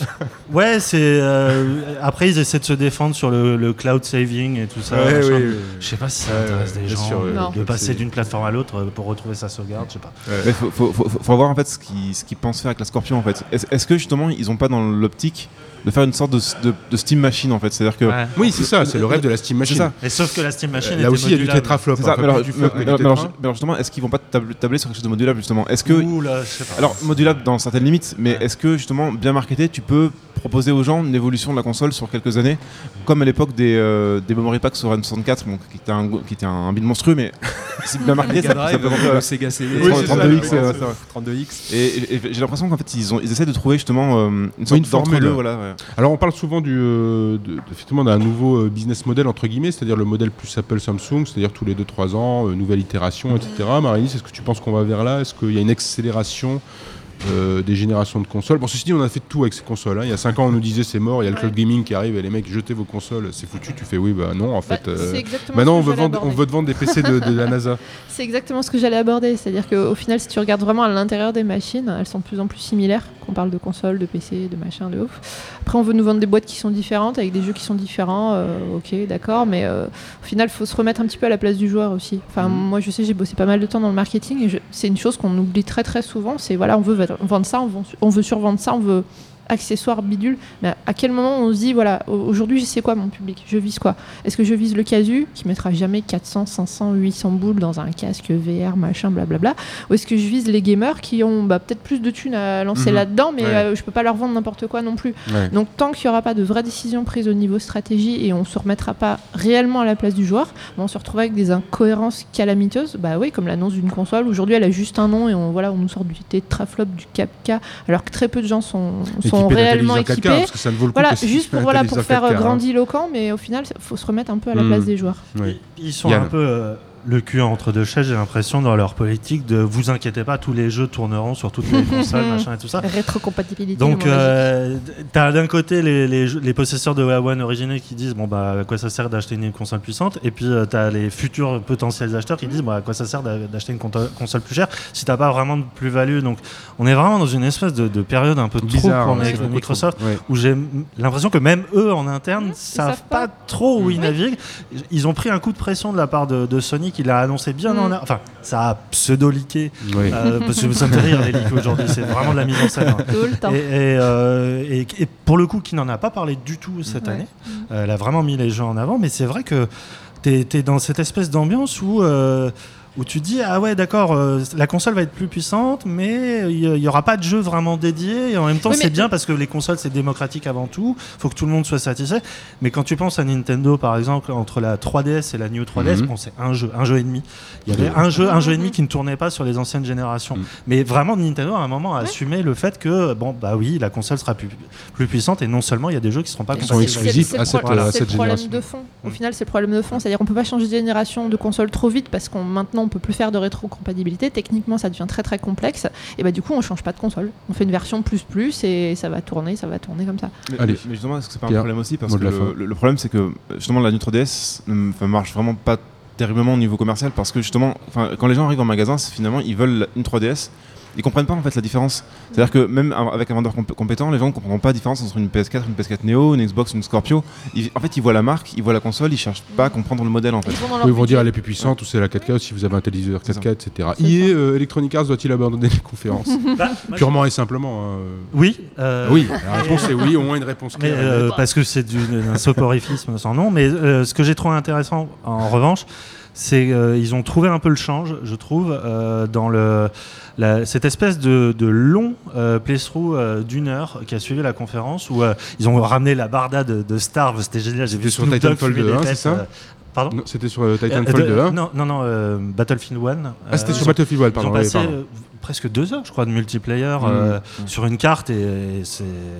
Speaker 9: ouais, c'est euh, après ils essaient de se défendre sur le, le cloud saving et tout ça.
Speaker 6: Oui, oui.
Speaker 9: Je sais pas si ça
Speaker 6: Ouais,
Speaker 9: intéresse
Speaker 6: ouais,
Speaker 9: des gens
Speaker 6: sûr,
Speaker 9: euh, de passer d'une plateforme à l'autre pour retrouver sa sauvegarde. Je sais pas.
Speaker 3: Mais faut, faut, faut, faut voir en fait ce qu'ils pensent faire avec la Scorpion en fait. Est-ce est-ce que justement ils ont pas dans l'optique de faire une sorte de, de, de Steam Machine en fait C'est-à-dire que.
Speaker 9: Ouais.
Speaker 6: Oui, c'est ça, c'est le rêve de la Steam Machine.
Speaker 3: ça.
Speaker 9: Et sauf que la Steam Machine
Speaker 6: Euh, Là aussi, il y a du tétraflop. Hein,
Speaker 3: mais alors,
Speaker 6: du
Speaker 3: alors, justement, est-ce qu'ils vont pas tab- tabler sur quelque chose de modulable justement? Est-ce que.
Speaker 9: Ouh là, je sais pas.
Speaker 3: Alors, modulable dans certaines limites, mais
Speaker 9: Ouais.
Speaker 3: est-ce que justement, bien marketé, tu peux proposer aux gens une évolution de la console sur quelques années, comme à l'époque des, euh, des memory packs sur N64, bon, qui était un, qui était un bide monstrueux, mais c'est bien marketé, ça, ça peut
Speaker 7: le Sega CD,
Speaker 3: Oui, c'est ça,
Speaker 7: 32X,
Speaker 3: oui,
Speaker 7: euh,
Speaker 3: c'est ça.
Speaker 7: 32X.
Speaker 3: Et, et- et j'ai l'impression qu'en fait, ils, ont, ils essaient de trouver justement euh, une sorte
Speaker 6: une formule.
Speaker 3: voilà.
Speaker 6: Alors on parle souvent euh, d'un nouveau euh, business model entre guillemets, c'est-à-dire le modèle plus Apple Samsung, c'est-à-dire tous les 2-3 ans, euh, nouvelle itération, etc. Marie, est-ce que tu penses qu'on va vers là? Est-ce qu'il y a une accélération euh, des générations de consoles. Bon, ceci dit, on a fait tout avec ces consoles. hein. Il y a 5 ans, on nous disait c'est mort, il y a le cloud gaming qui arrive et les mecs, jetez vos consoles, c'est foutu. Tu fais oui, bah non, en fait.
Speaker 8: c'est
Speaker 6: euh, maintenant, on veut, vendre,
Speaker 8: j'allais
Speaker 6: on veut te vendre des PC de, de la NASA.
Speaker 8: C'est exactement ce que j'allais aborder. C'est-à-dire qu'au final, si tu regardes vraiment à l'intérieur des machines, elles sont de plus en plus similaires. Qu'on parle de consoles, de PC, de machin, de ouf. Après, on veut nous vendre des boîtes qui sont différentes, avec des jeux qui sont différents. euh, ok, d'accord. Mais au final, il faut se remettre un petit peu à la place du joueur aussi. Enfin,
Speaker 6: Mhm.
Speaker 8: moi, je sais, j'ai bossé pas mal de temps dans le marketing et je- c'est une chose qu'on oublie très très souvent. C'est voilà, on veut vendre ça, on veut, on veut survendre ça, on veut accessoires bidule mais à quel moment on se dit voilà au- aujourd'hui c'est quoi mon public je vise quoi? Est-ce que je vise le casu qui mettra jamais 400 500 800 boules dans un casque VR machin blablabla? Ou est-ce que je vise les gamers qui ont bah, peut-être plus de thunes à lancer
Speaker 6: Mhm.
Speaker 8: là-dedans mais
Speaker 6: Ouais.
Speaker 8: euh, je peux pas leur vendre n'importe quoi non plus
Speaker 6: Ouais.
Speaker 8: donc tant qu'il n'y aura pas de vraies décisions prises au niveau stratégie et on se remettra pas réellement à la place du joueur bah, on se retrouve avec des incohérences calamiteuses bah oui comme l'annonce d'une console aujourd'hui elle a juste un nom et on voilà on nous sort du tetraflop du 4K alors que très peu de gens sont, sont
Speaker 6: D'un
Speaker 8: réellement
Speaker 6: téléviseur 4K,
Speaker 8: équipés
Speaker 6: parce que ça ne vaut le coup
Speaker 8: voilà juste pour voilà pour faire
Speaker 6: 4K,
Speaker 8: euh,
Speaker 6: hein.
Speaker 8: grandiloquent mais au final il faut se remettre un peu à la
Speaker 6: Mhm.
Speaker 8: place des joueurs
Speaker 6: Oui.
Speaker 9: Ils sont
Speaker 6: Yann.
Speaker 9: un peu euh, le cul entre deux chaises, j'ai l'impression, dans leur politique de vous inquiétez pas, tous les jeux tourneront sur toutes les consoles, machin et tout ça.
Speaker 8: rétrocompatibilité
Speaker 9: Donc, euh, t'as d'un côté les, les, possesseurs de One originaux qui disent bon bah à quoi ça sert d'acheter une console puissante, et puis euh, t'as les futurs potentiels acheteurs qui disent bon à quoi ça sert d'a- d'acheter une console plus chère si t'as pas vraiment de plus-value? Donc, on est vraiment dans une espèce de, de période un peu trop
Speaker 6: Bizarre,
Speaker 9: pour
Speaker 6: ouais,
Speaker 9: avec
Speaker 6: c'est beaucoup
Speaker 9: Microsoft,
Speaker 6: trop. Ouais.
Speaker 9: où j'ai l'impression que même eux en interne savent,
Speaker 8: savent
Speaker 9: pas.
Speaker 8: pas.
Speaker 9: trop où ils naviguent. Ils ont pris un coup de pression de la part de, de Sony qui l'a annoncé bien
Speaker 8: Mm.
Speaker 9: en a- enfin ça a pseudo-leaké
Speaker 6: Oui.
Speaker 9: euh, parce que ça me fait rire les leaks aujourd'hui, c'est vraiment de la mise en scène. hein.
Speaker 8: tout le temps
Speaker 9: Et, et, euh, et- et pour le coup, qui n'en a pas parlé du tout cette
Speaker 8: Ouais.
Speaker 9: année, Euh, elle a vraiment mis les jeux en avant, mais c'est vrai que tu es, dans cette espèce d'ambiance où, euh, où tu dis Ah ouais, d'accord, euh, la console va être plus puissante, mais il n'y aura pas de jeu vraiment dédié. Et en même temps,
Speaker 8: Oui,
Speaker 9: c'est
Speaker 8: mais-
Speaker 9: bien parce que les consoles, c'est démocratique avant tout, faut que tout le monde soit satisfait. Mais quand tu penses à Nintendo, par exemple, entre la 3DS et la New 3DS,
Speaker 6: Mhm.
Speaker 9: bon, c'est un jeu, un jeu et demi. Il y avait un jeu, un jeu et demi qui ne tournait pas sur les anciennes générations.
Speaker 6: Mhm.
Speaker 9: Mais vraiment, Nintendo, à un moment, a assumé le fait que, bon, bah oui, la console sera plus, plus puissante et non seulement il y a des jeux qui seront pas
Speaker 6: sont.
Speaker 8: C'est-
Speaker 6: exclusifs
Speaker 8: c'est
Speaker 6: à cette-
Speaker 8: pro-
Speaker 6: à
Speaker 8: c'est
Speaker 6: cette
Speaker 8: le problème
Speaker 6: génération.
Speaker 8: de fond. Au
Speaker 9: Mm.
Speaker 8: final, c'est le problème de fond. C'est-à-dire qu'on peut pas changer de génération de console trop vite parce qu'on maintenant on peut plus faire de rétrocompatibilité. Techniquement, ça devient très très complexe. Et bah du coup, on change pas de console. On fait une version plus plus et ça va tourner, ça va tourner comme ça.
Speaker 3: Mais,
Speaker 6: Allez.
Speaker 3: mais justement, est-ce que c'est pas un
Speaker 6: Pierre,
Speaker 3: problème aussi? Parce que le, problème, c'est que justement, la New 3DS ne marche vraiment pas terriblement au niveau commercial parce que justement, quand les gens arrivent en magasin, finalement, ils veulent la- une 3DS. Ils comprennent pas en fait la différence. C'est-à-dire que même avec un vendeur comp- compétent, les gens ne comprendront pas la différence entre une PS4, une PS4 Neo, une Xbox, une Scorpio. Ils- en fait, ils voient la marque, ils voient la console, ils cherchent pas à comprendre le modèle en fait.
Speaker 8: Ils
Speaker 6: Oui, ils vont dire elle est plus puissante ou c'est la 4K si vous avez un téléviseur
Speaker 3: C'est ça.
Speaker 6: 4K, etc. Euh, Electronic Arts doit-il abandonner les conférences
Speaker 9: Bah,
Speaker 6: Purement et simplement. hein.
Speaker 9: Oui. euh,
Speaker 6: Oui, la réponse est oui, au moins une réponse
Speaker 9: Mais,
Speaker 6: claire.
Speaker 9: euh, parce que c'est du- un soporificisme sans nom. Mais euh, ce que j'ai trouvé intéressant, en revanche, c'est qu'ils ont trouvé un peu le change, je trouve, euh, dans le, la- cette espèce de, de long euh, playthrough euh, d'une heure qui a suivi la conférence où euh, ils ont ramené la barda de, de Starve, c'était génial. J'ai vu
Speaker 6: sur Titanfall
Speaker 9: fumer
Speaker 6: 2,
Speaker 9: des
Speaker 6: hein, c'est ça?
Speaker 9: euh, Pardon
Speaker 6: C'était sur euh, Titanfall
Speaker 9: Euh, de-
Speaker 6: 2. hein
Speaker 9: Non, non, non euh, Battlefield 1.
Speaker 6: Ah, c'était
Speaker 9: euh,
Speaker 6: sur Battlefield 1,
Speaker 9: ils ont
Speaker 6: pardon. oui,
Speaker 9: passé
Speaker 6: pardon.
Speaker 9: euh, presque deux heures, je crois, de multiplayer
Speaker 6: Mm.
Speaker 9: euh, sur une carte et,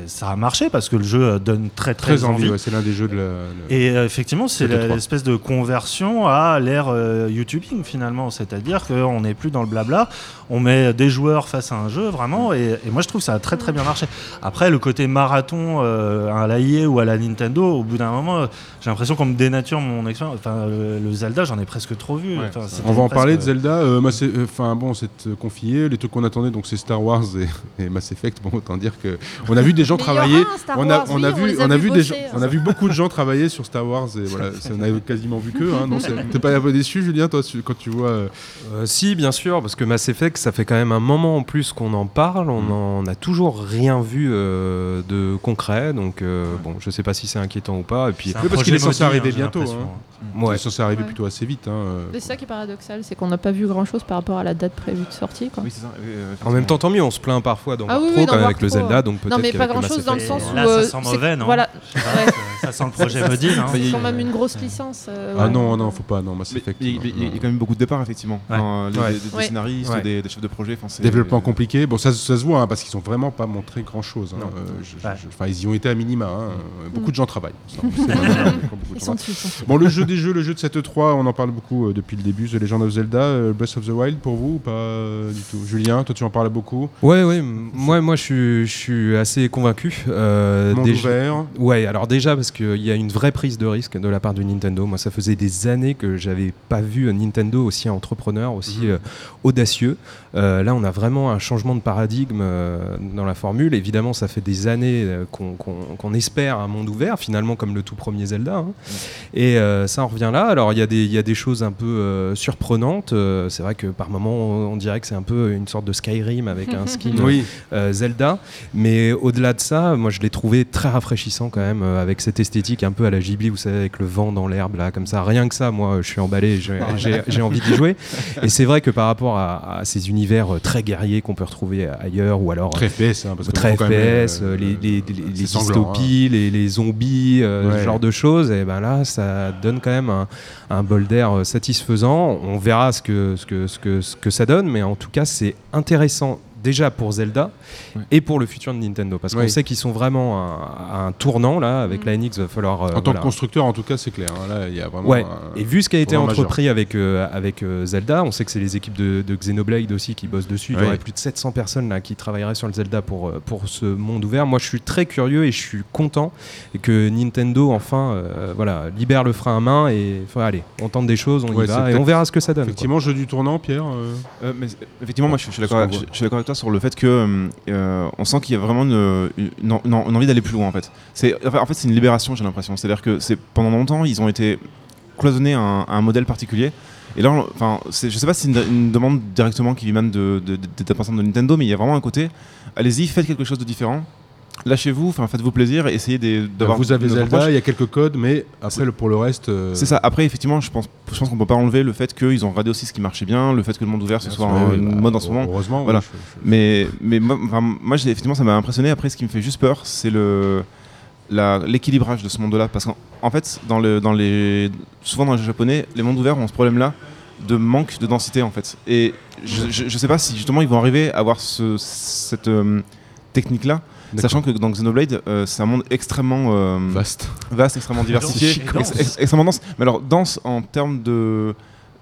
Speaker 9: ça a marché parce que le jeu euh, donne très très,
Speaker 6: Très envie, ouais, c'est l'un des jeux de la. le-
Speaker 9: Et euh, effectivement, c'est
Speaker 6: C'était
Speaker 9: l'espèce de conversion à l'ère euh, YouTubing finalement. C'est-à-dire qu'on n'est plus dans le blabla, on met des joueurs face à un jeu vraiment. Et, et moi, je trouve que ça a très très bien marché. Après, le côté marathon euh, à la EA ou à la Nintendo, au bout d'un moment, euh, j'ai l'impression qu'on me dénature mon expérience. Enfin, le, le Zelda, j'en ai presque trop vu.
Speaker 3: Ouais,
Speaker 9: Enfin,
Speaker 6: On va en parler de Zelda. euh, Mass- euh, Enfin bon, c'est euh, confié. Les trucs qu'on attendait, donc c'est Star Wars et, et Mass Effect. Bon, autant dire que on a vu des gens travailler. On a,
Speaker 8: on
Speaker 6: vu, on a vu des gens,
Speaker 8: hein.
Speaker 6: on a vu beaucoup de gens travailler sur Star Wars et voilà, on a quasiment vu que. Hein, non, c'est- t'es pas un peu déçu, Julien, toi, quand tu vois. euh,
Speaker 7: Euh, si, bien sûr, parce que Mass Effect, ça fait quand même un moment en plus qu'on en parle. On
Speaker 6: Mm.
Speaker 7: n'en a toujours rien vu euh, de concret. Donc, euh, bon, je sais pas si c'est inquiétant ou pas. Et puis,
Speaker 6: parce qu'il est censé arriver
Speaker 9: hein,
Speaker 6: bientôt,
Speaker 9: l'impression.
Speaker 7: Ouais.
Speaker 6: C'est censé arriver
Speaker 8: Ouais.
Speaker 6: plutôt assez vite. Hein, euh.
Speaker 8: C'est ça qui est paradoxal, c'est qu'on n'a pas vu grand chose par rapport à la date prévue de sortie. Quoi.
Speaker 3: Oui, c'est ça. euh,
Speaker 7: En même temps, tant mieux. On se plaint parfois d'en
Speaker 8: Ah oui,
Speaker 7: trop
Speaker 8: oui,
Speaker 7: quand
Speaker 8: d'en
Speaker 7: même
Speaker 8: voir
Speaker 7: avec le Zelda.
Speaker 8: ouais.
Speaker 7: Donc peut-être
Speaker 8: Non, mais pas
Speaker 7: le Mass
Speaker 8: grand-chose dans le sens
Speaker 7: euh,
Speaker 8: où.
Speaker 9: Là, ça
Speaker 8: euh,
Speaker 9: sent
Speaker 8: c'est-
Speaker 9: mauvais, non
Speaker 8: Voilà.
Speaker 9: C'est- Ça sent le projet Modine. Hein.
Speaker 8: C'est quand même une grosse licence. euh,
Speaker 6: Ah
Speaker 8: ouais.
Speaker 6: non, non, faut pas. Non, Mass
Speaker 3: Mais
Speaker 6: Effect.
Speaker 3: Il y, a- quand même beaucoup de départs, effectivement. Des, scénaristes, des, chefs de projet. enfin, c'est-
Speaker 6: Développement compliqué. Bon, ça, ça se voit hein, parce qu'ils ont vraiment pas montré grand chose.
Speaker 9: Ouais.
Speaker 6: Enfin, ils y ont été à minima. hein. Beaucoup de gens travaillent. Ça,
Speaker 8: Ils sont ils sont.
Speaker 6: Bon, le jeu des jeux, le jeu de cette 3 on en parle beaucoup euh, depuis le début, The Legend of Zelda, euh, Breath of the Wild pour vous ou pas euh, du tout? Julien, toi tu en parles beaucoup.
Speaker 7: Ouais, ouais. Moi, moi, je suis, assez convaincu.
Speaker 6: Monde
Speaker 7: déjà-
Speaker 6: ouvert.
Speaker 7: Ouais, alors déjà parce qu'il y a une vraie prise de risque de la part de Nintendo. Moi, ça faisait des années que j'avais pas vu un Nintendo aussi entrepreneur, aussi
Speaker 6: Mhm.
Speaker 7: audacieux. Euh, là, on a vraiment un changement de paradigme euh, dans la formule. Évidemment, ça fait des années euh, qu'on espère un monde ouvert, finalement comme le tout premier Zelda. hein. Et euh, ça en revient là. Alors, il y, a des- il y a des choses un peu euh, surprenantes. Euh, c'est vrai que par moments, on, on dirait que c'est un peu une sorte de Skyrim avec un skin
Speaker 6: Oui,
Speaker 7: euh, Zelda. Mais au-delà de ça, moi je l'ai trouvé très rafraîchissant quand même, euh, avec cette esthétique un peu à la Ghibli, vous savez, avec le vent dans l'herbe là, comme ça. Rien que ça, moi je suis emballé, j'ai envie d'y jouer. Et c'est vrai que par rapport à, à ces univers euh, très guerriers qu'on peut retrouver ailleurs, ou alors
Speaker 6: très FPS. Hein, parce que
Speaker 7: très FPS,
Speaker 6: euh,
Speaker 7: euh, les, les, les- dystopies, les, les zombies, euh,
Speaker 6: Ouais.
Speaker 7: ce genre de choses, et ben là, ça donne quand même un, un bol d'air euh, satisfaisant. On verra ce que, ce, que, ce, que, ce que ça donne, mais en tout cas, c'est intéressant déjà pour Zelda
Speaker 3: Ouais.
Speaker 7: et pour le futur de Nintendo, parce qu'on
Speaker 6: Oui.
Speaker 7: sait qu'ils sont vraiment à, à un tournant là avec
Speaker 8: Mm.
Speaker 7: la NX. Va falloir euh,
Speaker 6: En tant
Speaker 7: voilà.
Speaker 6: que constructeur, en tout cas, c'est clair. hein, Là, il y a vraiment.
Speaker 7: Ouais,
Speaker 6: un-
Speaker 7: et vu ce qui a été entrepris avec, euh, avec euh, Zelda, on sait que c'est les équipes de, de Xenoblade aussi qui bossent dessus. Il y aurait plus de 700 personnes là, qui travailleraient sur le Zelda pour, pour ce monde ouvert. Moi, je suis très curieux et je suis content que Nintendo, enfin, euh, voilà, libère le frein à main et enfin, allez, on tente des choses, on
Speaker 6: Ouais,
Speaker 7: y va et on verra ce que ça donne. quoi.
Speaker 6: Effectivement, jeu du tournant, Pierre. euh,
Speaker 3: Euh, mais effectivement, moi je suis d'accord avec toi sur le fait que euh, on sent qu'il y a vraiment une, envie d'aller plus loin en fait. C'est une libération, j'ai l'impression. C'est-à-dire que c'est pendant longtemps ils ont été cloisonnés à un, modèle particulier. Et là, enfin, je sais pas si c'est une, demande directement qui émane de, de, de, représentants de Nintendo, mais il y a vraiment un côté. Allez-y, faites quelque chose de différent. Lâchez-vous, enfin, faites-vous plaisir essayez d'avoir.
Speaker 6: Vous avez Zelda, il y a quelques codes, mais après, le- pour le reste. euh,
Speaker 3: C'est ça. Après, effectivement, je pense, je pense qu'on peut pas enlever le fait qu'ils ont regardé aussi ce qui marchait bien, le fait que le monde ouvert ce soit une
Speaker 6: bah,
Speaker 3: mode en ce moment.
Speaker 6: Heureusement,
Speaker 3: Voilà.
Speaker 6: ouais, je- je-
Speaker 3: Mais, mais moi, effectivement, ça m'a impressionné. Après, ce qui me fait juste peur, c'est le l'équilibrage de ce monde-là. Parce qu'en en fait, dans le, dans les, souvent dans les jeux japonais, les mondes ouverts ont ce problème-là de manque de densité, en fait. Et je, je, je sais pas si justement ils vont arriver à avoir ce, cette euh, technique-là. Sachant que dans Xenoblade, euh, c'est un monde extrêmement euh,
Speaker 6: Vaste.
Speaker 3: vaste, extrêmement diversifié,
Speaker 9: Et dense.
Speaker 3: ex- ex- extrêmement dense. Mais alors dense en termes de,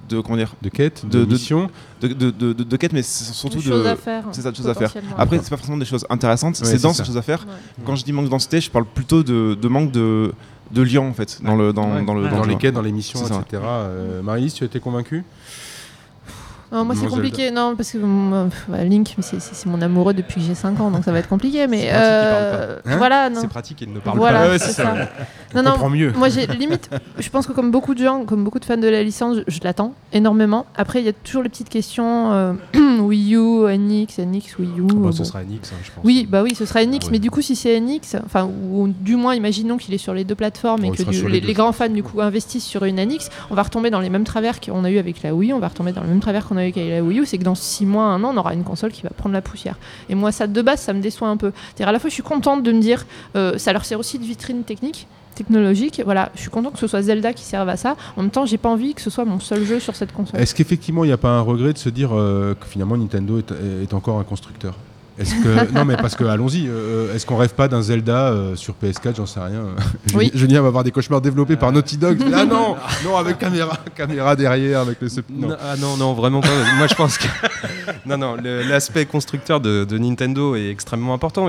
Speaker 3: de comment dire,
Speaker 6: De quête, de,
Speaker 3: De- de-
Speaker 6: mission.
Speaker 3: de, de, de, de- de quête, mais c'est surtout
Speaker 8: choses
Speaker 3: de
Speaker 8: à faire.
Speaker 3: c'est ça, des choses à faire. Après, c'est pas forcément des choses intéressantes,
Speaker 6: Ouais,
Speaker 3: c'est
Speaker 6: c'est
Speaker 3: dense,
Speaker 6: ça.
Speaker 3: des choses à faire.
Speaker 8: Ouais.
Speaker 3: Quand je dis manque de densité, je parle plutôt de, de manque de, de lien en fait dans le dans,
Speaker 6: Ouais.
Speaker 3: dans le
Speaker 9: Ouais.
Speaker 6: Dans
Speaker 3: le
Speaker 6: les quêtes, dans les missions, etc. Euh, Marie-Lise, tu as été convaincue?
Speaker 8: Non, moi c'est compliqué, non, parce que euh, bah, Link, c'est- mon amoureux depuis que j'ai 5 ans, donc ça va être compliqué. Mais euh.
Speaker 6: Hein
Speaker 8: voilà.
Speaker 7: C'est pratique, il ne parle
Speaker 8: Voilà,
Speaker 7: pas.
Speaker 6: Ouais,
Speaker 8: c'est ça.
Speaker 6: ça.
Speaker 8: Non,
Speaker 6: On
Speaker 8: non,
Speaker 6: mieux.
Speaker 8: moi j'ai limite, je pense que comme beaucoup de gens, comme beaucoup de fans de la licence, je, je l'attends énormément. Après, il y a toujours les petites questions euh, Wii U, NX, NX, Wii U.
Speaker 7: Oh, bah, ce
Speaker 8: bon.
Speaker 7: sera NX, hein, je pense.
Speaker 8: Oui, bah oui, ce sera NX,
Speaker 7: Ouais.
Speaker 8: mais du coup, si c'est NX, enfin, ou du moins, imaginons qu'il est sur les deux plateformes et
Speaker 6: Bon, il
Speaker 8: que du-
Speaker 6: les
Speaker 8: les,
Speaker 6: deux.
Speaker 8: les grands fans du coup investissent sur une NX, on va retomber dans les mêmes travers qu'on a eu avec la Wii, on va retomber dans le même travers qu'on a eu avec la Wii U, c'est que dans 6 mois, un an, on aura une console qui va prendre la poussière. Et moi, ça de base, ça me déçoit un peu. C'est-à-dire, à la fois, je suis contente de me dire, euh, ça leur sert aussi de vitrine technique technologique, voilà, je suis content que ce soit Zelda qui serve à ça. En même temps, j'ai pas envie que ce soit mon seul jeu sur cette console.
Speaker 6: Est-ce qu'effectivement, il n'y a pas un regret de se dire euh, que finalement Nintendo est, est encore un constructeur? Est-ce que non mais parce que allons-y, euh, est-ce qu'on rêve pas d'un Zelda euh, sur PS4 J'en sais rien.
Speaker 8: Oui.
Speaker 6: Julien- va avoir des cauchemars développés par Naughty Dog. ah non, non avec caméra, caméra derrière, avec le sub- non.
Speaker 7: Non, ah non, non, vraiment pas. Moi, je pense que. non, non, l'aspect constructeur de, de Nintendo est extrêmement important.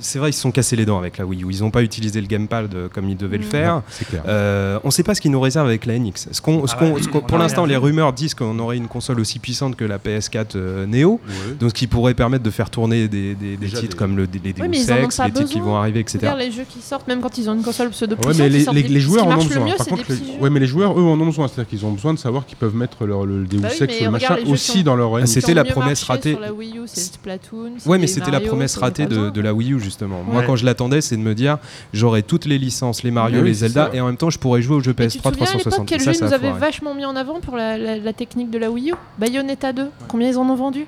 Speaker 7: C'est vrai, ils se sont cassés les dents avec la Wii U. Ils n'ont pas utilisé le gamepad euh, comme ils devaient le
Speaker 8: Mm.
Speaker 7: faire.
Speaker 6: Clair.
Speaker 7: Euh, on ne sait pas ce qu'ils nous réservent avec la NX. Ce qu'on- ce
Speaker 9: Ah ouais, on
Speaker 7: pour
Speaker 9: a
Speaker 7: l'instant, les rumeurs disent qu'on aurait une console aussi puissante que la PS4 euh, Neo.
Speaker 6: Ouais.
Speaker 7: Donc, ce qui pourrait permettre de faire tourner des, des- des titres
Speaker 6: des-
Speaker 7: comme le, les Deus
Speaker 8: Oui, mais ils en ont
Speaker 7: Ex,
Speaker 8: pas
Speaker 7: les titres qui vont arriver, etc.
Speaker 8: Regarde les jeux qui sortent, même quand ils ont une console pseudo
Speaker 6: Ouais, mais les, les- les joueurs en ont besoin.
Speaker 8: mieux,
Speaker 6: Par contre, les- ouais, mais les joueurs, eux, en ont besoin. C'est-à-dire qu'ils ont besoin de savoir qu'ils peuvent mettre leur, le Deus
Speaker 8: Bah oui,
Speaker 6: Ex, le machin aussi
Speaker 8: ont-
Speaker 6: dans leur
Speaker 7: Ah, c'était la promesse ratée.
Speaker 8: Sur la Wii U, c'est Splatoon.
Speaker 7: Ouais, mais c'était la promesse ratée de, la Wii U justement. Moi, quand je l'attendais, c'est de me dire j'aurai toutes les licences, les Mario, les Zelda, et en même temps, je pourrais jouer aux jeux
Speaker 8: Et tu te
Speaker 7: PS3
Speaker 8: souviens à l'époque
Speaker 7: 360.
Speaker 8: quel jeu nous avait vachement mis en avant pour la technique de la Wii U? Bayonetta 2. Combien ils en ont vendu?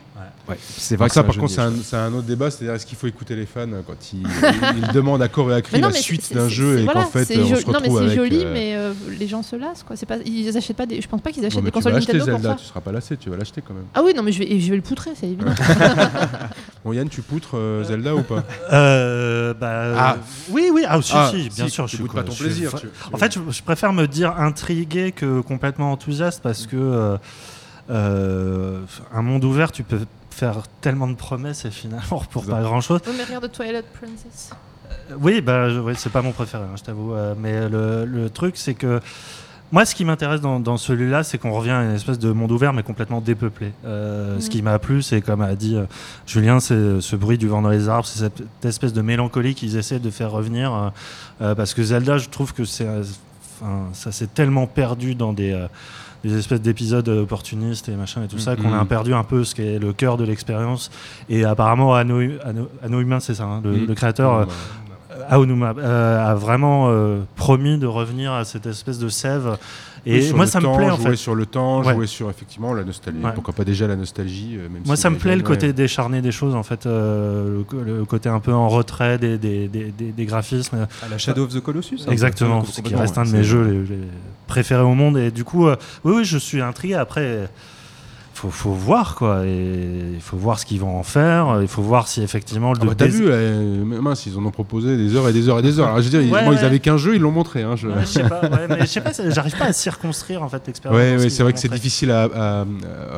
Speaker 7: Ouais, c'est vrai que
Speaker 6: ça, par contre, c'est un, autre débat, c'est-à-dire est-ce qu'il faut écouter les fans quand ils, ils demandent à corps et à cri la suite d'un jeu et
Speaker 8: voilà,
Speaker 6: qu'en fait on se
Speaker 8: Non, mais
Speaker 6: retrouve
Speaker 8: c'est joli,
Speaker 6: euh,
Speaker 8: mais euh, les gens se lassent, quoi. Pas, ils achètent pas des. Je pense pas qu'ils achètent des consoles Nintendo pour
Speaker 6: Zelda,
Speaker 8: ça.
Speaker 6: tu seras pas lassé, tu vas l'acheter quand même.
Speaker 8: Ah oui, non, mais je vais, je vais le poutrer, c'est évident.
Speaker 6: Bon Yann, tu poutres euh, Zelda ou pas?
Speaker 9: Bah,
Speaker 6: Ah.
Speaker 9: oui, oui, ah, si,
Speaker 6: Ah,
Speaker 9: si, bien
Speaker 6: si,
Speaker 9: sûr.
Speaker 6: tu
Speaker 9: je
Speaker 6: pas ton plaisir,
Speaker 9: En fait, je, je préfère me dire intrigué que complètement enthousiaste parce que un monde ouvert, tu peux faire tellement de promesses et finalement pour pas grand chose.
Speaker 8: Oui, mais regarde Twilight Princess.
Speaker 9: Oui, bah, oui, c'est pas mon préféré, hein, je t'avoue. euh, mais le, le truc, c'est que moi, ce qui m'intéresse dans, dans celui-là, c'est qu'on revient à une espèce de monde ouvert, mais complètement dépeuplé. Euh, Ce qui m'a plu, c'est comme a dit euh, Julien, c'est ce bruit du vent dans les arbres, c'est cette espèce de mélancolie qu'ils essaient de faire revenir. euh, euh, parce que Zelda, je trouve que c'est, euh, ça s'est tellement perdu dans des euh, des espèces d'épisodes opportunistes et machin et tout ça, qu'on a perdu un peu ce qui est le cœur de l'expérience. Et apparemment, Anno, Anno, Anno Humain, c'est ça, hein, le,
Speaker 6: Mhm.
Speaker 9: le créateur, euh, Aonuma euh, a vraiment euh, promis de revenir à cette espèce de sève. Et
Speaker 6: sur
Speaker 9: moi,
Speaker 6: le
Speaker 9: ça
Speaker 6: temps,
Speaker 9: me plaît en
Speaker 6: jouer
Speaker 9: fait.
Speaker 6: sur le temps,
Speaker 9: Ouais.
Speaker 6: jouer sur effectivement la nostalgie.
Speaker 9: Ouais.
Speaker 6: Pourquoi pas déjà la nostalgie euh, même
Speaker 9: Moi,
Speaker 6: si
Speaker 9: ça me plaît le côté
Speaker 6: ouais.
Speaker 9: décharné des choses, en fait, euh, le, côté un peu en retrait des, des, des, des- des graphismes.
Speaker 7: À la Shadow of the Colossus. hein,
Speaker 9: Exactement, ce qui reste un de mes jeux les, les préférés au monde. Et du coup, euh, oui, oui, je suis intrigué. Après, faut, faut voir quoi. Et il faut voir ce qu'ils vont en faire. Il faut voir si effectivement le
Speaker 6: Ah bah, T'as vu, euh, mince, ils en ont proposé des heures et des heures et des heures. Alors, je veux dire, ils-
Speaker 9: Ouais,
Speaker 6: moi, ils
Speaker 9: ouais.
Speaker 6: avaient qu'un jeu, ils l'ont montré. Hein, je...
Speaker 9: Ouais, je sais pas, ouais, mais je sais pas, ça- j'arrive pas à circonscrire en fait l'expérience.
Speaker 6: Ouais, c'est vrai que c'est difficile à, à-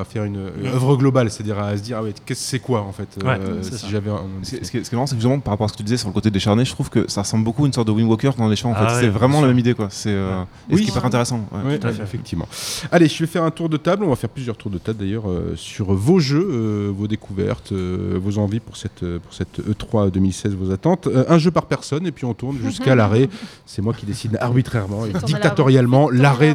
Speaker 6: à faire une, une œuvre globale, c'est-à-dire à se dire, ah ouais, qu'est-ce c'est quoi en fait
Speaker 9: Ouais,
Speaker 6: euh,
Speaker 9: c'est
Speaker 6: Si j'avais
Speaker 3: Ce qui, est marrant, c'est que justement, par rapport à ce que tu disais sur le côté décharné, je trouve que ça ressemble beaucoup à une sorte de Wind Walker dans les champs. En
Speaker 9: Ah
Speaker 3: fait,
Speaker 9: ouais,
Speaker 3: c'est vraiment la même idée, quoi. C'est euh,
Speaker 6: Oui.
Speaker 3: ce qui est hyper intéressant.
Speaker 6: effectivement. Allez, je vais faire un tour de table. On va faire plusieurs tours de table d'ailleurs euh, sur vos jeux, euh, vos découvertes, euh, vos envies pour cette, pour cette E3 2016, vos attentes. Un jeu par personne et puis on tourne jusqu'à l'arrêt. C'est moi qui décide arbitrairement et dictatorialement
Speaker 8: l'arrêt.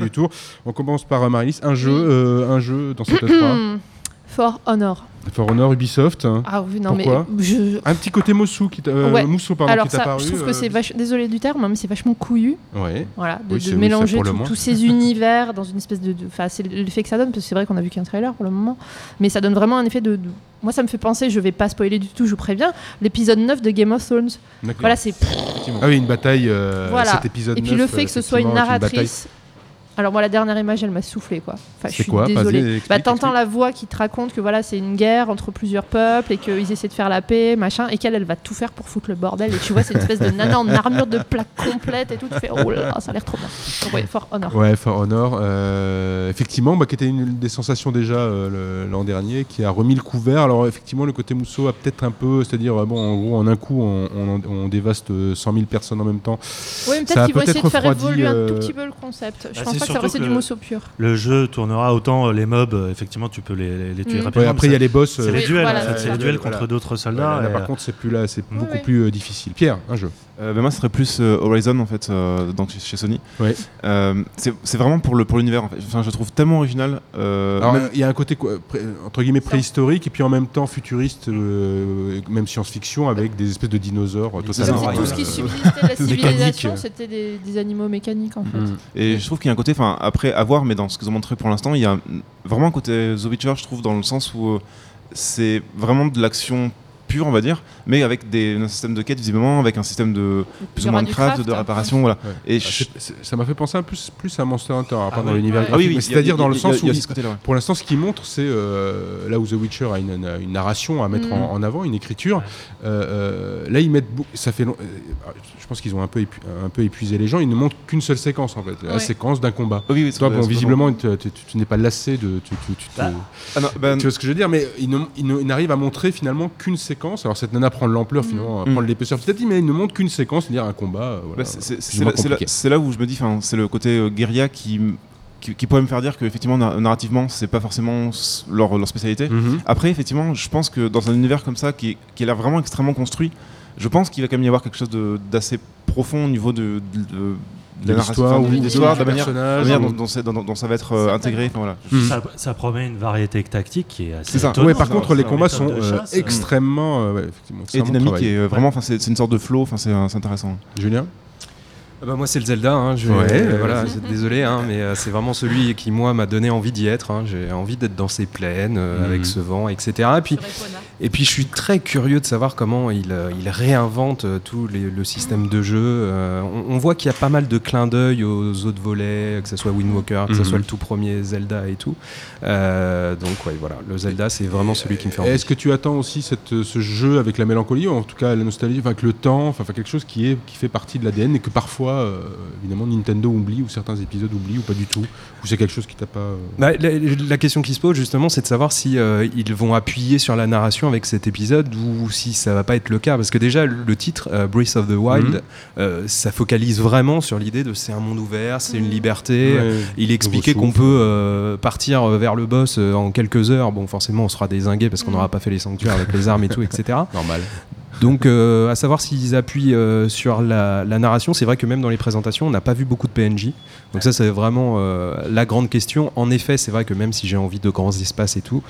Speaker 6: du tour. On commence par Marie-Lise. Un jeu, un jeu dans cette E3.
Speaker 8: For Honor.
Speaker 6: For Honor, Ubisoft. hein.
Speaker 8: Ah oui, non,
Speaker 6: Pourquoi
Speaker 8: mais. Je...
Speaker 6: Un petit côté Mossou qui t'a euh,
Speaker 8: Ouais.
Speaker 6: Moussou, pardon,
Speaker 8: Alors,
Speaker 6: qui t'a
Speaker 8: ça,
Speaker 6: paru.
Speaker 8: je trouve
Speaker 6: euh,
Speaker 8: que c'est vachement. Désolé du terme, hein, mais c'est vachement couillu.
Speaker 6: Ouais.
Speaker 8: Voilà, de,
Speaker 6: Oui,
Speaker 8: de
Speaker 6: c'est- oui, ça,
Speaker 8: mélanger tout- tous ces univers dans une espèce de. Enfin, c'est l'effet que ça donne, parce que c'est vrai qu'on a vu qu'un trailer pour le moment. Mais ça donne vraiment un effet de. de- Moi, ça me fait penser, je vais pas spoiler du tout, je vous préviens, l'épisode 9 de Game of Thrones.
Speaker 6: D'accord.
Speaker 8: Voilà, c'est.
Speaker 6: Ah oui, une bataille. euh,
Speaker 8: voilà.
Speaker 6: Cet épisode
Speaker 8: Et puis le
Speaker 6: 9,
Speaker 8: fait que ce soit une narratrice. Alors moi la dernière image elle m'a soufflé quoi. Enfin, je suis
Speaker 6: quoi
Speaker 8: désolée. Bah t'entends la voix qui te raconte que voilà c'est une guerre entre plusieurs peuples et qu'ils essaient de faire la paix machin et qu'elle elle va tout faire pour foutre le bordel et tu vois c'est une espèce de nana en armure de plaque complète et tout tu fais oh là ça a l'air trop bien. Donc, ouais, For Honor.
Speaker 6: Ouais, For Honor, euh, effectivement, bah, qui était une des sensations déjà euh, l'an dernier, qui a remis le couvert. Alors effectivement, le côté Mousseau a peut-être un peu, c'est-à-dire, euh, bon, en gros, en un coup, on, on- on dévaste euh, 100 000 personnes en même temps.
Speaker 8: Oui peut-être qu'ils vont essayer de faire évoluer un tout petit peu le concept. Je
Speaker 9: Bah,
Speaker 8: pense
Speaker 9: c'est
Speaker 8: pas que ça du mousseau pur.
Speaker 9: Le jeu tournera autant euh, les mobs, euh, effectivement, tu peux les, les- les tuer
Speaker 8: Mm.
Speaker 9: rapidement.
Speaker 6: Ouais, après, il y a les boss.
Speaker 9: C'est
Speaker 6: euh,
Speaker 9: les duels,
Speaker 8: voilà,
Speaker 9: en fait,
Speaker 8: c'est
Speaker 9: les duels
Speaker 6: Voilà.
Speaker 9: contre d'autres soldats.
Speaker 6: là, là,
Speaker 9: et,
Speaker 6: par contre, c'est plus là, c'est
Speaker 8: Oui,
Speaker 6: beaucoup plus euh, difficile. Pierre, un jeu.
Speaker 3: Euh, ben moi, ce serait plus euh, Horizon en fait, euh, donc chez- Sony.
Speaker 6: Ouais.
Speaker 3: Euh, c'est c'est vraiment pour le pour l'univers. En fait. Enfin, je le trouve tellement original. euh,
Speaker 6: Alors,
Speaker 3: même-
Speaker 6: il y a un côté quoi, entre guillemets préhistorique et puis en même temps futuriste, euh, même science-fiction, avec des espèces de dinosaures totalement.
Speaker 3: ça,
Speaker 8: tout ce qui subsistait de la civilisation c'était des, des animaux mécaniques en fait.
Speaker 6: mm.
Speaker 3: Et je trouve qu'il y a un côté, enfin après à voir, mais dans ce qu'ils ont montré pour l'instant, il y a vraiment un côté The Witcher, je trouve, dans le sens où euh, c'est vraiment de l'action pure, on va dire, mais avec des, un système de quête visiblement, avec un système de plus ou moins de craft,
Speaker 8: craft,
Speaker 3: de
Speaker 8: hein.
Speaker 3: réparation, voilà.
Speaker 6: Ouais.
Speaker 3: Et
Speaker 6: Ah,
Speaker 3: je-
Speaker 6: ça m'a fait penser un plus, plus à Monster Hunter, à part
Speaker 9: Ah
Speaker 6: dans l'univers
Speaker 8: Ouais.
Speaker 3: ah oui, oui,
Speaker 6: c'est-à-dire dans le
Speaker 3: il y a-
Speaker 6: sens
Speaker 3: il y a
Speaker 6: où. Pour l'instant, ce qu'il montre, c'est euh, là où The Witcher a une, une- une narration à mettre
Speaker 8: Mm.
Speaker 6: en, en avant, une écriture. Euh, euh, là, ils mettent. Ça fait. long- euh, je pense qu'ils ont un peu, épu- un peu épuisé les gens. Ils ne montrent qu'une seule séquence en fait, la séquence d'un combat.
Speaker 3: Oh oui, oui,
Speaker 6: Toi, bon, visiblement, tu, n'es pas lassé de. Tu, tu-
Speaker 9: Bah,
Speaker 3: Ah ben,
Speaker 6: tu vois ce que je veux dire Mais ils n'arrivent à montrer finalement qu'une séquence. Alors cette nana prend de l'ampleur finalement,
Speaker 3: Mm.
Speaker 6: prend de l'épaisseur petit à petit, mais ils ne montrent qu'une séquence, c'est-à-dire un combat. euh, voilà,
Speaker 3: Bah, c'est- là, où je me dis, c'est le côté euh, guérilla qui, qui, qui pourrait me faire dire que effectivement na- narrativement c'est pas forcément leur, leur spécialité.
Speaker 6: Mhm.
Speaker 3: Après effectivement, je pense que dans un univers comme ça qui, qui a l'air vraiment extrêmement construit, je pense qu'il va quand même y avoir quelque chose d'assez profond au niveau de, de, de- de
Speaker 6: l'histoire,
Speaker 3: enfin, de la manière, manière dont, dont dont- dont ça va être euh, intégré. Enfin, voilà.
Speaker 6: Mhm.
Speaker 9: Ça, ça promet une variété tactique qui est assez
Speaker 3: C'est ça.
Speaker 6: Ouais, par contre, les combats sont euh, extrêmement, euh, ouais,
Speaker 3: Et
Speaker 6: extrêmement
Speaker 3: dynamique
Speaker 6: travaillés.
Speaker 3: et euh, vraiment, enfin, c'est une sorte de flow, enfin, c'est intéressant.
Speaker 6: Julien?
Speaker 7: Bah moi c'est le Zelda, hein, je-
Speaker 6: Ouais,
Speaker 7: euh, voilà, désolé, hein, mais euh, c'est vraiment celui qui moi m'a donné envie d'y être. hein. J'ai envie d'être dans ces plaines euh,
Speaker 6: Mhm.
Speaker 7: avec ce vent, etc. Et puis, et puis je suis très curieux de savoir comment il, euh, il réinvente euh, tout les- le système de jeu. Euh, on, on voit qu'il y a pas mal de clins d'œil aux autres volets, que ce soit Wind Walker, que ce
Speaker 6: Mhm.
Speaker 7: soit le tout premier Zelda et tout. Euh, donc ouais, voilà, le Zelda c'est vraiment celui qui me fait envie.
Speaker 6: Est-ce que tu attends aussi cette, ce jeu avec la mélancolie, ou en tout cas la nostalgie, avec le temps, enfin enfin, quelque chose qui, est, qui fait partie de l'ADN et que parfois, euh, évidemment, Nintendo oublie ou certains épisodes oublient ou pas du tout Ou c'est quelque chose qui t'a pas. euh,
Speaker 7: Bah, la, la question qui se pose justement, c'est de savoir si euh, ils vont appuyer sur la narration avec cet épisode ou si ça va pas être le cas. Parce que déjà, le, titre euh, Breath of the Wild,
Speaker 6: Mhm.
Speaker 7: euh, ça focalise vraiment sur l'idée de c'est un monde ouvert, c'est une liberté.
Speaker 6: Ouais,
Speaker 7: Il expliquait qu'on peut euh, partir vers le boss en quelques heures. Bon, forcément, on sera désingué parce qu'on
Speaker 8: Mhm.
Speaker 7: n'aura pas fait les sanctuaires avec les armes et tout, etc.
Speaker 6: Normal.
Speaker 7: Donc, euh, à savoir s'ils appuient euh, sur la, la narration, c'est vrai que même dans les présentations, on n'a pas vu beaucoup de PNJ. Donc ça, c'est vraiment euh, la grande question. En effet, c'est vrai que même si j'ai envie de grands espaces et tout,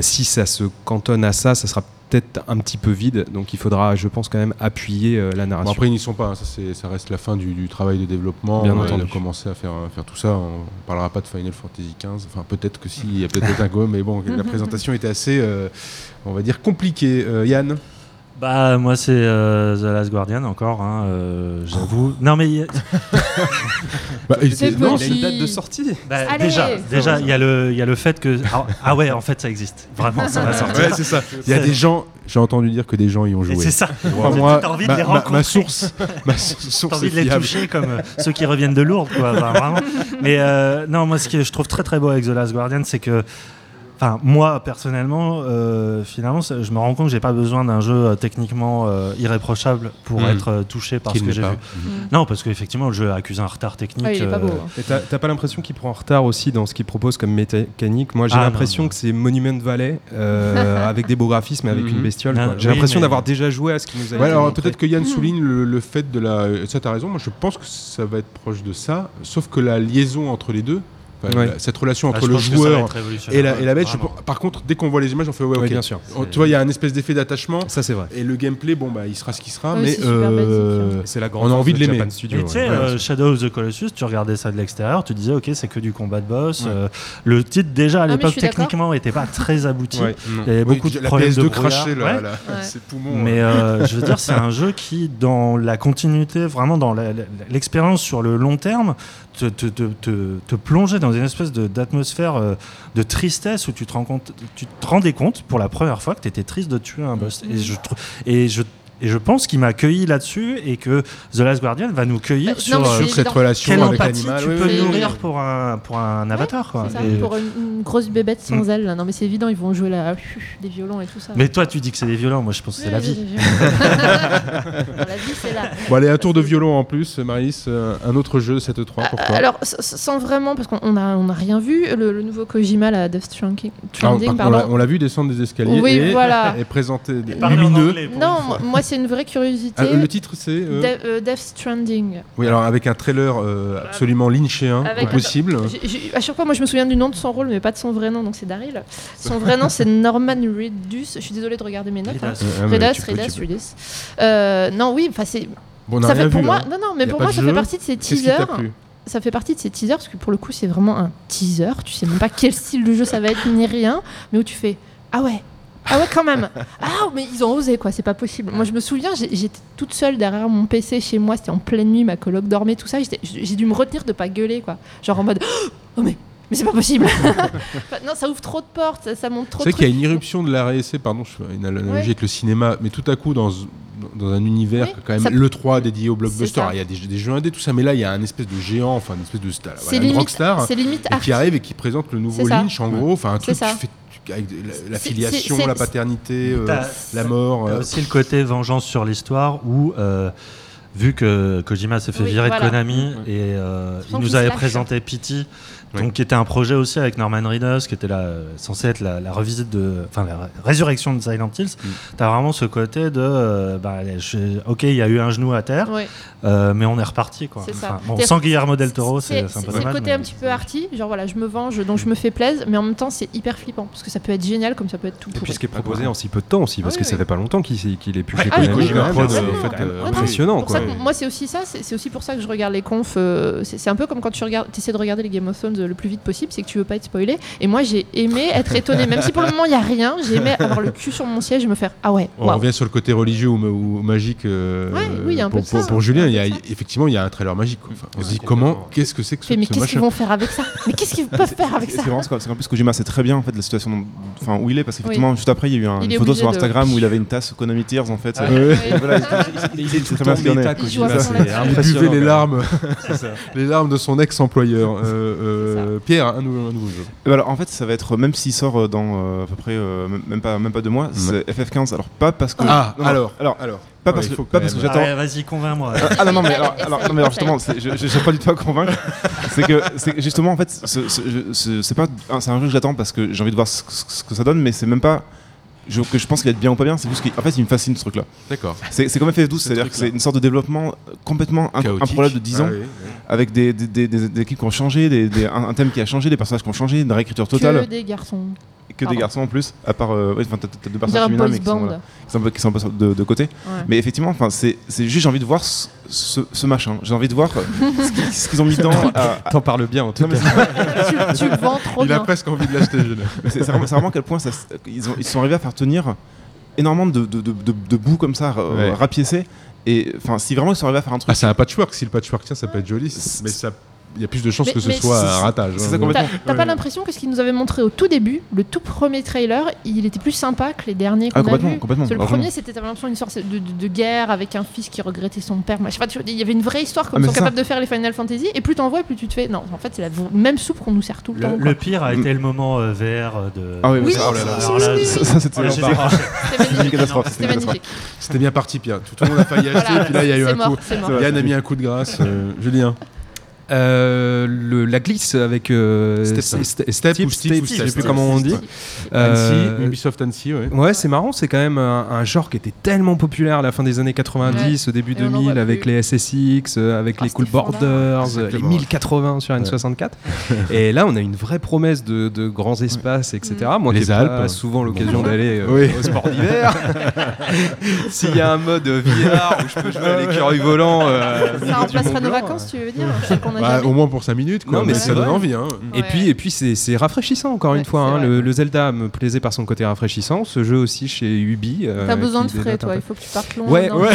Speaker 7: si ça se cantonne à ça, ça sera peut-être un petit peu vide. Donc il faudra, je pense, quand même appuyer euh, la
Speaker 6: Bon,
Speaker 7: narration.
Speaker 6: après, ils n'y sont pas. hein. Ça, reste la fin du, du travail de développement.
Speaker 7: Bien entendu.
Speaker 6: Commencer à faire, à faire tout ça. On parlera pas de Final Fantasy XV. Enfin, peut-être que si, il y a peut-être un go, mais bon, la présentation était assez, euh, on va dire, compliquée. Euh, Yann?
Speaker 9: Bah moi c'est euh, The Last Guardian encore, hein, euh, j'avoue. Non mais il y a-
Speaker 6: Bah, et
Speaker 8: C'est
Speaker 6: c'est- non,
Speaker 7: a une date de sortie.
Speaker 9: bah,
Speaker 8: Allez
Speaker 9: déjà déjà il y a le il y a le fait que ah, ah ouais en fait ça existe vraiment ça va sortir.
Speaker 6: Ouais, c'est ça. Il y a des gens, j'ai entendu dire que des gens y ont
Speaker 9: Et
Speaker 6: joué.
Speaker 9: c'est ça.
Speaker 6: Moi,
Speaker 9: T'as envie de
Speaker 6: ma,
Speaker 9: les
Speaker 6: ma- ma
Speaker 9: rencontrer.
Speaker 6: source, ma
Speaker 9: T'as
Speaker 6: source
Speaker 9: envie
Speaker 6: est
Speaker 9: de les
Speaker 6: fiable.
Speaker 9: toucher comme euh, ceux qui reviennent de Lourdes, quoi. Enfin, vraiment. Mais euh, non, moi, ce que je trouve très très beau avec The Last Guardian, c'est que, enfin, moi personnellement, euh, finalement, je me rends compte que j'ai pas besoin d'un jeu euh, techniquement euh, irréprochable pour
Speaker 6: Mm.
Speaker 9: être touché par
Speaker 6: Qu'il
Speaker 9: ce que j'ai
Speaker 6: pas.
Speaker 9: vu. Non, parce qu'effectivement, le jeu accuse un retard technique.
Speaker 8: Ah, il est pas beau.
Speaker 9: euh,
Speaker 8: hein.
Speaker 7: Et t'as t'as pas l'impression qu'il prend en retard aussi dans ce qu'il propose comme mécanique? Moi j'ai
Speaker 9: Ah,
Speaker 7: l'impression
Speaker 9: non.
Speaker 7: que c'est Monument Valley euh, avec des beaux graphismes et avec
Speaker 6: Mhm.
Speaker 7: une bestiole.
Speaker 9: Ah,
Speaker 7: quoi. J'ai
Speaker 9: oui,
Speaker 7: l'impression
Speaker 9: mais-
Speaker 7: d'avoir déjà joué à ce qui nous a
Speaker 6: Ouais, alors peut-être que Yann souligne le, le fait de la. Ça, t'as raison. Moi, je pense que ça va être proche de ça. Sauf que la liaison entre les deux,
Speaker 7: Ouais.
Speaker 6: la- cette relation
Speaker 9: ah,
Speaker 6: entre le joueur et la, et la bête, je par contre, dès qu'on voit les images, on fait ouais,
Speaker 7: Oui,
Speaker 6: ok.
Speaker 7: bien sûr.
Speaker 6: Tu vois, il y a un espèce d'effet d'attachement.
Speaker 7: Ça c'est vrai.
Speaker 6: Et le gameplay, bon, bah, il sera ce qu'il sera.
Speaker 8: Ouais,
Speaker 6: mais
Speaker 8: c'est super basique,
Speaker 7: C'est la
Speaker 6: on
Speaker 7: grande
Speaker 6: a
Speaker 7: force
Speaker 6: envie de l'aimer.
Speaker 9: Tu sais, euh, Shadow of the Colossus, tu regardais ça de l'extérieur, tu disais, ok, c'est que du combat de boss. Euh, le titre, déjà, à
Speaker 8: Ah,
Speaker 9: l'époque, techniquement, était pas très abouti. Il y avait
Speaker 6: Oui,
Speaker 9: beaucoup de problèmes
Speaker 6: PS2
Speaker 9: de Ouais.
Speaker 6: ses poumons.
Speaker 9: Mais euh, je veux dire, c'est un jeu qui, dans la continuité, vraiment dans l'expérience sur le long terme, te, te, te, te- te plongeait une espèce d'atmosphère euh, de tristesse où tu te, rends compte, tu rendais compte pour la première fois que tu étais triste de tuer un boss. Et je, et je, et je pense qu'il m'a accueilli là-dessus et que The Last Guardian va nous cueillir
Speaker 8: Bah,
Speaker 9: sur euh,
Speaker 8: c'est
Speaker 6: sur cette relation
Speaker 9: quelle
Speaker 6: avec
Speaker 9: empathie
Speaker 6: l'animal.
Speaker 9: tu
Speaker 6: oui,
Speaker 9: peux
Speaker 6: oui, oui.
Speaker 9: nourrir pour un, pour un avatar. Quoi.
Speaker 8: C'est ça,
Speaker 9: Et-
Speaker 8: pour une, une grosse bébête sans
Speaker 9: Mm.
Speaker 8: ailes. là. Non mais c'est évident, ils vont jouer la, des violons et tout ça.
Speaker 9: Mais toi, tu dis que c'est des violents, moi je pense que c'est la vie.
Speaker 8: la vie, c'est là.
Speaker 6: Bon, allez, un tour de violon en plus, Maris. euh, un autre jeu cette 3 pour toi.
Speaker 8: Alors, sans vraiment, parce qu'on on a, on a rien vu, le, le nouveau Kojima, la Death Stranding,
Speaker 6: contre, on l'a-
Speaker 8: pardon.
Speaker 6: on l'a vu descendre des escaliers
Speaker 8: Oui,
Speaker 6: et,
Speaker 8: voilà.
Speaker 6: et présenter lumineux.
Speaker 8: Non, moi, c'est une vraie curiosité.
Speaker 6: Ah, le titre c'est euh,
Speaker 8: De- euh, Death Stranding.
Speaker 6: oui alors avec un trailer euh, absolument lynchéen
Speaker 8: Avec-
Speaker 6: au possible.
Speaker 8: À chaque fois, moi, je me souviens du nom de son rôle, mais pas de son vrai nom, donc c'est Daryl. Son vrai nom, c'est Norman Reedus. Je suis désolée de regarder mes notes. hein.
Speaker 9: Reedus.
Speaker 6: Euh, ah, tu peux- peux-
Speaker 8: Reedus. Euh, non, oui, enfin, c'est.
Speaker 6: Bon,
Speaker 8: Ça
Speaker 6: rien
Speaker 8: fait pour
Speaker 6: vu,
Speaker 8: moi,
Speaker 6: hein.
Speaker 8: non, non, mais pour moi, ça
Speaker 6: jeu.
Speaker 8: fait partie de ces teasers. Ça fait partie de ces teasers parce que pour le coup, c'est vraiment un teaser. Tu sais même pas quel style de jeu ça va être ni rien, mais où tu fais ah ouais. Ah ouais quand même. Ah mais ils ont osé quoi, c'est pas possible. Moi je me souviens, j'ai- j'étais toute seule derrière mon PC chez moi, c'était en pleine nuit, ma coloc dormait tout ça, j'ai dû me retenir de pas gueuler quoi. Genre en mode oh mais mais c'est pas possible. Non, ça ouvre trop de portes, ça, ça montre trop
Speaker 6: C'est
Speaker 8: de
Speaker 6: vrai qu'il y a une irruption de la RSC, pardon, je fais une analogie
Speaker 8: Ouais.
Speaker 6: avec le cinéma, mais tout à coup dans dans un univers
Speaker 8: Oui,
Speaker 6: quand même
Speaker 8: ça-
Speaker 6: le 3 dédié au blockbuster. Il y a des, jeux- des jeux indés tout ça, mais là il y a un espèce de géant, enfin une espèce de star, une rockstar
Speaker 8: limite
Speaker 6: qui arrive et qui présente le nouveau. Lynch en gros, enfin un truc
Speaker 8: ça.
Speaker 6: qui fait avec la, filiation, la paternité, euh, la mort. Euh,
Speaker 9: aussi le côté vengeance sur l'histoire où, euh, vu que Kojima s'est fait
Speaker 8: Oui,
Speaker 9: virer
Speaker 8: voilà.
Speaker 9: de Konami et euh, il nous avait présenté Pity, donc qui était un projet aussi avec Norman Reedus, qui était là, censé être la, la revisite de, enfin la ré- résurrection de Silent Hills.
Speaker 6: Mm.
Speaker 9: T'as vraiment ce côté de, euh, bah, je- ok, il y a eu un genou à terre, euh, mais on est reparti quoi.
Speaker 8: C'est ça.
Speaker 9: Enfin, bon,
Speaker 8: C'est-
Speaker 9: sans Guillermo del Toro, c'est c'est un
Speaker 8: c'est
Speaker 9: peu
Speaker 8: le
Speaker 9: dommage.
Speaker 8: côté
Speaker 9: mais-
Speaker 8: un petit peu arty, genre voilà, je me venge, donc je me fais plaisir, mais en même temps c'est hyper flippant parce que ça peut être génial comme ça peut être tout
Speaker 7: Et puis ce qui est proposé en si peu de temps aussi, parce
Speaker 8: Oui,
Speaker 7: que ça fait pas longtemps qu'il est
Speaker 8: Ouais,
Speaker 7: chez
Speaker 8: ah,
Speaker 7: C'est impressionnant
Speaker 8: moi c'est aussi ça, c'est c'est aussi pour ça que je regarde les confs. euh, c'est c'est un peu comme quand tu regardes, essaies de regarder les Game of Thrones le plus vite possible, c'est que tu veux pas être spoilé. Et moi j'ai aimé être étonné, même si pour le moment il y a rien, j'ai aimé avoir le cul sur mon siège et me faire ah ouais.
Speaker 6: On revient sur le côté religieux ou, ma- ou magique. euh,
Speaker 8: Ouais, oui, il y a un peu
Speaker 6: pour,
Speaker 8: ça,
Speaker 6: pour-. Julien, il y a,
Speaker 8: peu
Speaker 6: effectivement, il y a un trailer magique. quoi. Enfin, on se dit comment, qu'est-ce que c'est que ce,
Speaker 8: mais
Speaker 6: ce
Speaker 8: qu'est-ce
Speaker 6: machin
Speaker 8: qu'ils vont faire avec ça? Mais qu'est-ce qu'ils peuvent faire avec
Speaker 3: C'est
Speaker 8: ça?
Speaker 3: c'est qu'en plus Kojima sait très bien en fait la situation dont- enfin, où il est parce qu'effectivement
Speaker 8: Oui.
Speaker 3: juste après il y a eu un- une
Speaker 8: est
Speaker 3: photo sur
Speaker 8: de-
Speaker 3: Instagram où il avait une tasse Konami Tears en fait. Euh,
Speaker 6: ouais.
Speaker 3: et voilà, il- sait très bien est.
Speaker 6: Les larmes, les larmes de son ex-employeur. Euh, euh, Pierre, un, nouveau- un nouveau jeu.
Speaker 3: Et bah alors, en fait, ça va être, même s'il sort euh, dans euh, à peu près, euh, même- pas, même pas deux mois, c'est FF15. Alors, pas parce que.
Speaker 6: Ah,
Speaker 3: non, non,
Speaker 6: alors,
Speaker 3: alors,
Speaker 6: alors.
Speaker 3: Pas
Speaker 6: Ouais,
Speaker 3: parce que,
Speaker 6: faut
Speaker 3: pas parce que j'attends.
Speaker 9: Ah, Vas-y, convainc-moi.
Speaker 3: Ah, ah, non, non, mais alors, alors, non, mais alors justement, je j'ai pas du tout à convaincre. c'est que, justement, en fait, c'est pas, un- c'est un jeu que j'attends parce que j'ai envie de voir ce, ce- ce que ça donne, mais c'est même pas je- que je pense qu'il va être bien ou pas bien. C'est juste qu'en fait, il me fascine ce truc-là.
Speaker 6: D'accord.
Speaker 3: C'est c'est comme FF12, c'est-à-dire que c'est une sorte de développement complètement inc- improbable de 10 ans,
Speaker 6: Ah oui, oui.
Speaker 3: avec des, des, des- des- des équipes qui ont changé, des, des- un, un thème qui a changé, des personnages qui ont changé, une réécriture totale.
Speaker 8: Que des garçons.
Speaker 3: Que des garçons en plus, à part euh, ouais, enfin, t'as- deux
Speaker 8: On
Speaker 3: personnages
Speaker 8: dirait un
Speaker 3: féminins
Speaker 8: boys
Speaker 3: mais qui sont, voilà, qui sont un peu, qui sont un peu de, de côté.
Speaker 8: Ouais.
Speaker 3: Mais effectivement, enfin, c'est c'est juste j'ai envie de voir ce, ce- ce machin. J'ai envie de voir euh, ce qu'ils ont mis dedans.
Speaker 7: T'en parles bien en tout cas.
Speaker 8: tu, vends trop
Speaker 6: Il a presque envie de l'acheter,
Speaker 3: C'est vraiment, vraiment à quel point ça ils, ont, ils sont arrivés à faire tenir énormément de, de, de, de- de bouts comme ça, euh,
Speaker 6: Ouais.
Speaker 3: rapiécés. Et enfin, si vraiment ils sont arrivés à faire un truc.
Speaker 6: Ah, c'est un patchwork. Si le patchwork tient, ça peut être joli. Mais ça, y a plus de chances
Speaker 8: Mais-
Speaker 6: que ce soit un ratage.
Speaker 3: c'est
Speaker 6: hein.
Speaker 3: ça complètement.
Speaker 8: T'as pas l'impression que ce qu'ils nous avaient montré au tout début, le tout premier trailer, il était plus sympa que les derniers qu'on
Speaker 3: Ah,
Speaker 8: a
Speaker 3: complètement,
Speaker 8: vus
Speaker 3: complètement.
Speaker 8: Parce que le premier, c'était l'impression d'une sorte de, de- de guerre avec un fils qui regrettait son père. il y avait une vraie histoire comme
Speaker 3: Ah,
Speaker 8: sont capables de faire les Final Fantasy. Et plus t'en vois, plus tu te fais. Non, en fait, c'est la même soupe qu'on nous sert tout le,
Speaker 9: Le,
Speaker 8: temps.
Speaker 9: le
Speaker 8: quoi.
Speaker 9: pire a été le moment euh, VR de.
Speaker 3: Ah oui,
Speaker 8: Oui,
Speaker 3: ça, oh
Speaker 8: oui,
Speaker 3: ça, ça, c'était
Speaker 8: magnifique.
Speaker 3: catastrophe,
Speaker 8: C'était
Speaker 6: bien parti, Pierre. Tout le monde a failli acheter, puis là, il y a eu un coup. Yann a mis un coup de grâce. euh, Julien.
Speaker 7: Euh, le, la glisse avec euh,
Speaker 6: Step.
Speaker 7: Ste- Ste-
Speaker 6: Step
Speaker 7: Step
Speaker 6: ou Steve ou
Speaker 7: je sais
Speaker 6: Step.
Speaker 7: plus comment on dit.
Speaker 6: Annecy,
Speaker 7: Euh,
Speaker 6: Ubisoft Annecy, ouais.
Speaker 7: Ouais, c'est marrant, c'est quand même un, un genre qui était tellement populaire à la fin des années 90, au début
Speaker 8: Et on en
Speaker 7: 2000,
Speaker 8: voit
Speaker 7: avec
Speaker 8: plus.
Speaker 7: les SSX, euh, avec
Speaker 8: Ah,
Speaker 7: les Cool. Borders, les
Speaker 6: Exactement.
Speaker 7: 1080 sur N64. Et là, on a une vraie promesse de, de grands espaces, etc. Moi,
Speaker 6: Les
Speaker 7: qui
Speaker 6: Alpes.
Speaker 7: pas souvent l'occasion d'aller euh,
Speaker 6: Oui.
Speaker 7: au sport d'hiver. S'il y a un mode VR où je peux jouer à l'écureuil volant, euh,
Speaker 8: Ça
Speaker 7: Mont
Speaker 8: nos vacances, tu veux dire?
Speaker 6: Bah,
Speaker 8: jamais
Speaker 6: au moins pour 5 minutes, quoi.
Speaker 7: Non, mais
Speaker 6: ça donne
Speaker 7: vrai.
Speaker 6: envie. Hein.
Speaker 7: Et
Speaker 8: Ouais.
Speaker 7: puis, et puis c'est, c'est rafraîchissant encore
Speaker 8: Ouais,
Speaker 7: une fois. hein.
Speaker 8: vrai.
Speaker 7: Le, le Zelda me plaisait par son côté rafraîchissant. Ce jeu aussi chez Ubi. euh,
Speaker 8: T'as besoin de frais, toi. Il faut que tu partes loin.
Speaker 7: Ouais, ouais, ouais,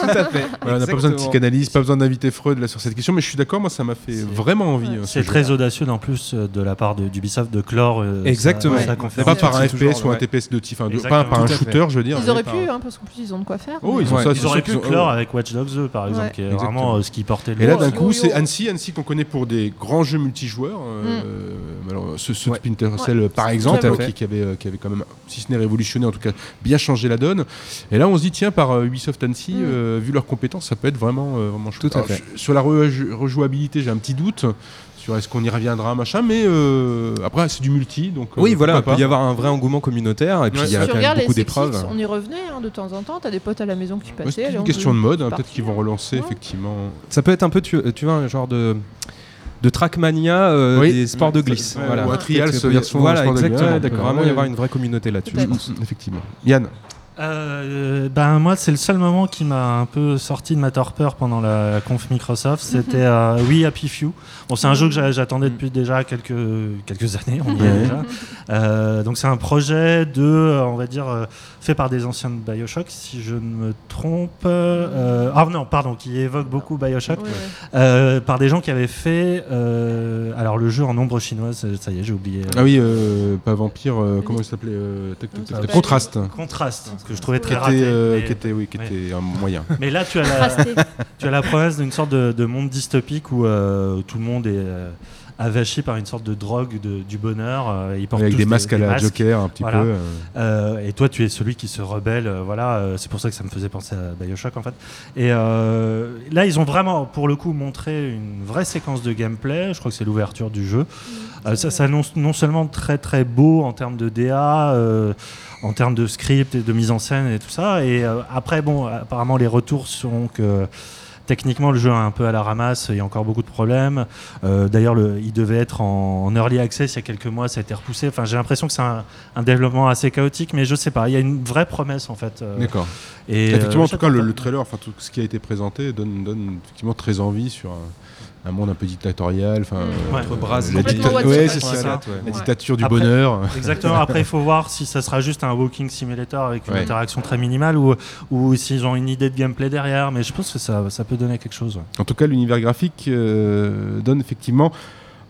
Speaker 7: tout à fait.
Speaker 6: Voilà, on n'a pas besoin de psychanalyse, pas besoin d'inviter Freud là, sur cette question, mais je suis d'accord, moi ça m'a fait vraiment envie.
Speaker 8: Ouais.
Speaker 6: hein, ce
Speaker 9: C'est très audacieux en plus euh, de la part d'Ubisoft de clore. euh,
Speaker 7: Exactement.
Speaker 6: Pas par un FPS ou un. TPS de type, pas par un shooter, je veux dire.
Speaker 8: Ils auraient pu, hein, parce qu'en plus, ils ont de quoi faire.
Speaker 6: Oh, ils
Speaker 9: auraient pu clore avec Watch Dogs 2 par exemple, qui est vraiment euh, ce qui portait le
Speaker 6: Et là, d'un coup, c'est Annecy, Annecy qu'on connaît pour des grands jeux multijoueurs. euh, alors, ce, ce
Speaker 7: Ouais.
Speaker 6: Splinter Cell, par exemple, qui, qui avait, euh, qui avait quand même, si ce n'est révolutionné, en tout cas, bien changé la donne. Et là, on se dit, tiens, par euh, Ubisoft Annecy,
Speaker 8: Mm.
Speaker 6: euh, vu leurs compétences, ça peut être vraiment, euh, vraiment chouette.
Speaker 7: Tout à
Speaker 6: Alors,
Speaker 7: fait.
Speaker 6: je- Sur la re- rejouabilité, j'ai un petit doute. Sur est-ce qu'on y reviendra, machin, mais euh, après, c'est du multi, donc. euh,
Speaker 7: Oui, voilà, il peut y avoir un vrai engouement communautaire. Et puis,
Speaker 6: Ouais.
Speaker 7: il y a quand même beaucoup d'épreuves.
Speaker 8: on y revenait hein, de temps en temps. T'as des potes à la maison qui
Speaker 6: Ouais,
Speaker 8: passaient.
Speaker 6: c'est une
Speaker 8: on
Speaker 6: question de mode, hein, peut-être qu'ils vont relancer,
Speaker 8: Ouais.
Speaker 6: effectivement.
Speaker 7: Ça peut être un peu, tu, tu vois, un genre de de Trackmania euh,
Speaker 6: Oui.
Speaker 7: des sports de glisse.
Speaker 6: ouais,
Speaker 7: voilà.
Speaker 6: ou un trial,
Speaker 7: Peut-être
Speaker 6: ce
Speaker 7: que-
Speaker 6: version
Speaker 7: Voilà,
Speaker 6: sport de glisse.
Speaker 7: exactement.
Speaker 6: Ouais,
Speaker 7: Il peut vraiment y avoir une vraie communauté là-dessus.
Speaker 6: Effectivement. Yann
Speaker 9: Euh, ben moi, c'est le seul moment qui m'a un peu sorti de ma torpeur pendant la conf Microsoft. C'était euh, We Happy Few. Bon, c'est un jeu que j'a- j'attendais depuis déjà quelques quelques années. On y est
Speaker 6: Ouais.
Speaker 9: déjà. Euh, donc c'est un projet de, euh, on va dire, fait par des anciens de Bioshock, si je ne me trompe. Euh, ah non, pardon, qui évoque beaucoup Bioshock. Euh, par des gens qui avaient fait, euh, alors le jeu en ombre chinoise, ça y est, j'ai oublié.
Speaker 6: Ah oui, euh, pas Vampire, euh, comment il s'appelait euh, Contraste.
Speaker 9: Contraste, que je trouvais
Speaker 6: Qui
Speaker 9: très
Speaker 6: était,
Speaker 9: raté. mais-
Speaker 6: qui était, oui, qui
Speaker 9: mais-
Speaker 6: était un moyen.
Speaker 9: Mais là, tu as la,
Speaker 8: Contrasté.
Speaker 9: tu as la promesse d'une sorte de, de monde dystopique où euh, tout le monde est, avachis par une sorte de drogue de- du bonheur. euh, ils portent
Speaker 6: Avec
Speaker 9: tous
Speaker 6: des masques à la
Speaker 9: masques.
Speaker 6: Joker, un petit
Speaker 9: Voilà.
Speaker 6: peu. euh.
Speaker 9: Euh, et toi, tu es celui qui se rebelle. euh, voilà, euh, c'est pour ça que ça me faisait penser à Bioshock en fait. Et euh, là, ils ont vraiment, pour le coup, montré une vraie séquence de gameplay. Je crois que c'est l'ouverture du jeu. Euh, ça s'annonce non seulement très très beau en termes de DA. euh, en termes de script et de mise en scène et tout ça. Et euh, après, bon, apparemment, les retours sont que techniquement, le jeu est un peu à la ramasse, il y a encore beaucoup de problèmes. Euh, D'ailleurs, le- il devait être en, en early access il y a quelques mois, ça a été repoussé. Enfin, j'ai l'impression que c'est un, un développement assez chaotique, mais je sais pas, il y a une vraie promesse en fait. euh,
Speaker 6: D'accord.
Speaker 9: Et
Speaker 6: effectivement,
Speaker 9: euh,
Speaker 6: en tout cas, le, trailer, enfin tout ce qui a été présenté donne, donne effectivement très envie sur un, un monde un peu dictatorial, enfin
Speaker 9: Mm. Ouais.
Speaker 6: euh,
Speaker 7: Entre Braz,
Speaker 6: la, dicta- ouais, ça,
Speaker 9: Ouais.
Speaker 6: la,
Speaker 7: Ouais.
Speaker 6: dictature du
Speaker 9: Après-
Speaker 6: bonheur.
Speaker 9: Exactement. Après, il faut voir si ça sera juste un walking simulator avec une
Speaker 6: Ouais.
Speaker 9: interaction très minimale ou, ou s'ils ont une idée de gameplay derrière. Mais je pense que ça, ça peut donner quelque chose. ouais.
Speaker 6: En tout cas, l'univers graphique euh, donne effectivement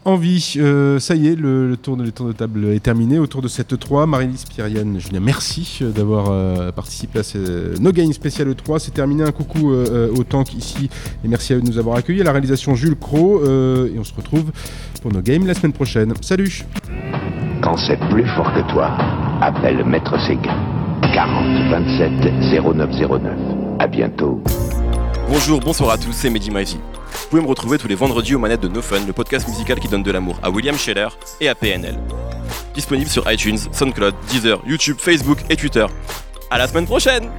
Speaker 6: envie. Euh, ça y est, le, le tour de, le tour de table est terminé. Autour de cette E3, Marie-Lise Pyriane, Julien, merci euh, d'avoir euh, participé à ce No Game spécial E3. C'est terminé. Un coucou euh, euh, au Tank ici. Et merci à eux de nous avoir accueillis. À la réalisation, Jules Cro. euh, et on se retrouve pour No Game la semaine prochaine. Salut
Speaker 10: Quand c'est plus fort que toi, appelle Maître Séguin. 40 27 0909. À bientôt.
Speaker 11: Bonjour, bonsoir à tous, c'est Mehdi Maizy. Vous pouvez me retrouver tous les vendredis aux manettes de No Fun, le podcast musical qui donne de l'amour à William Scheller et à PNL. Disponible sur iTunes, SoundCloud, Deezer, YouTube, Facebook et Twitter. À la semaine prochaine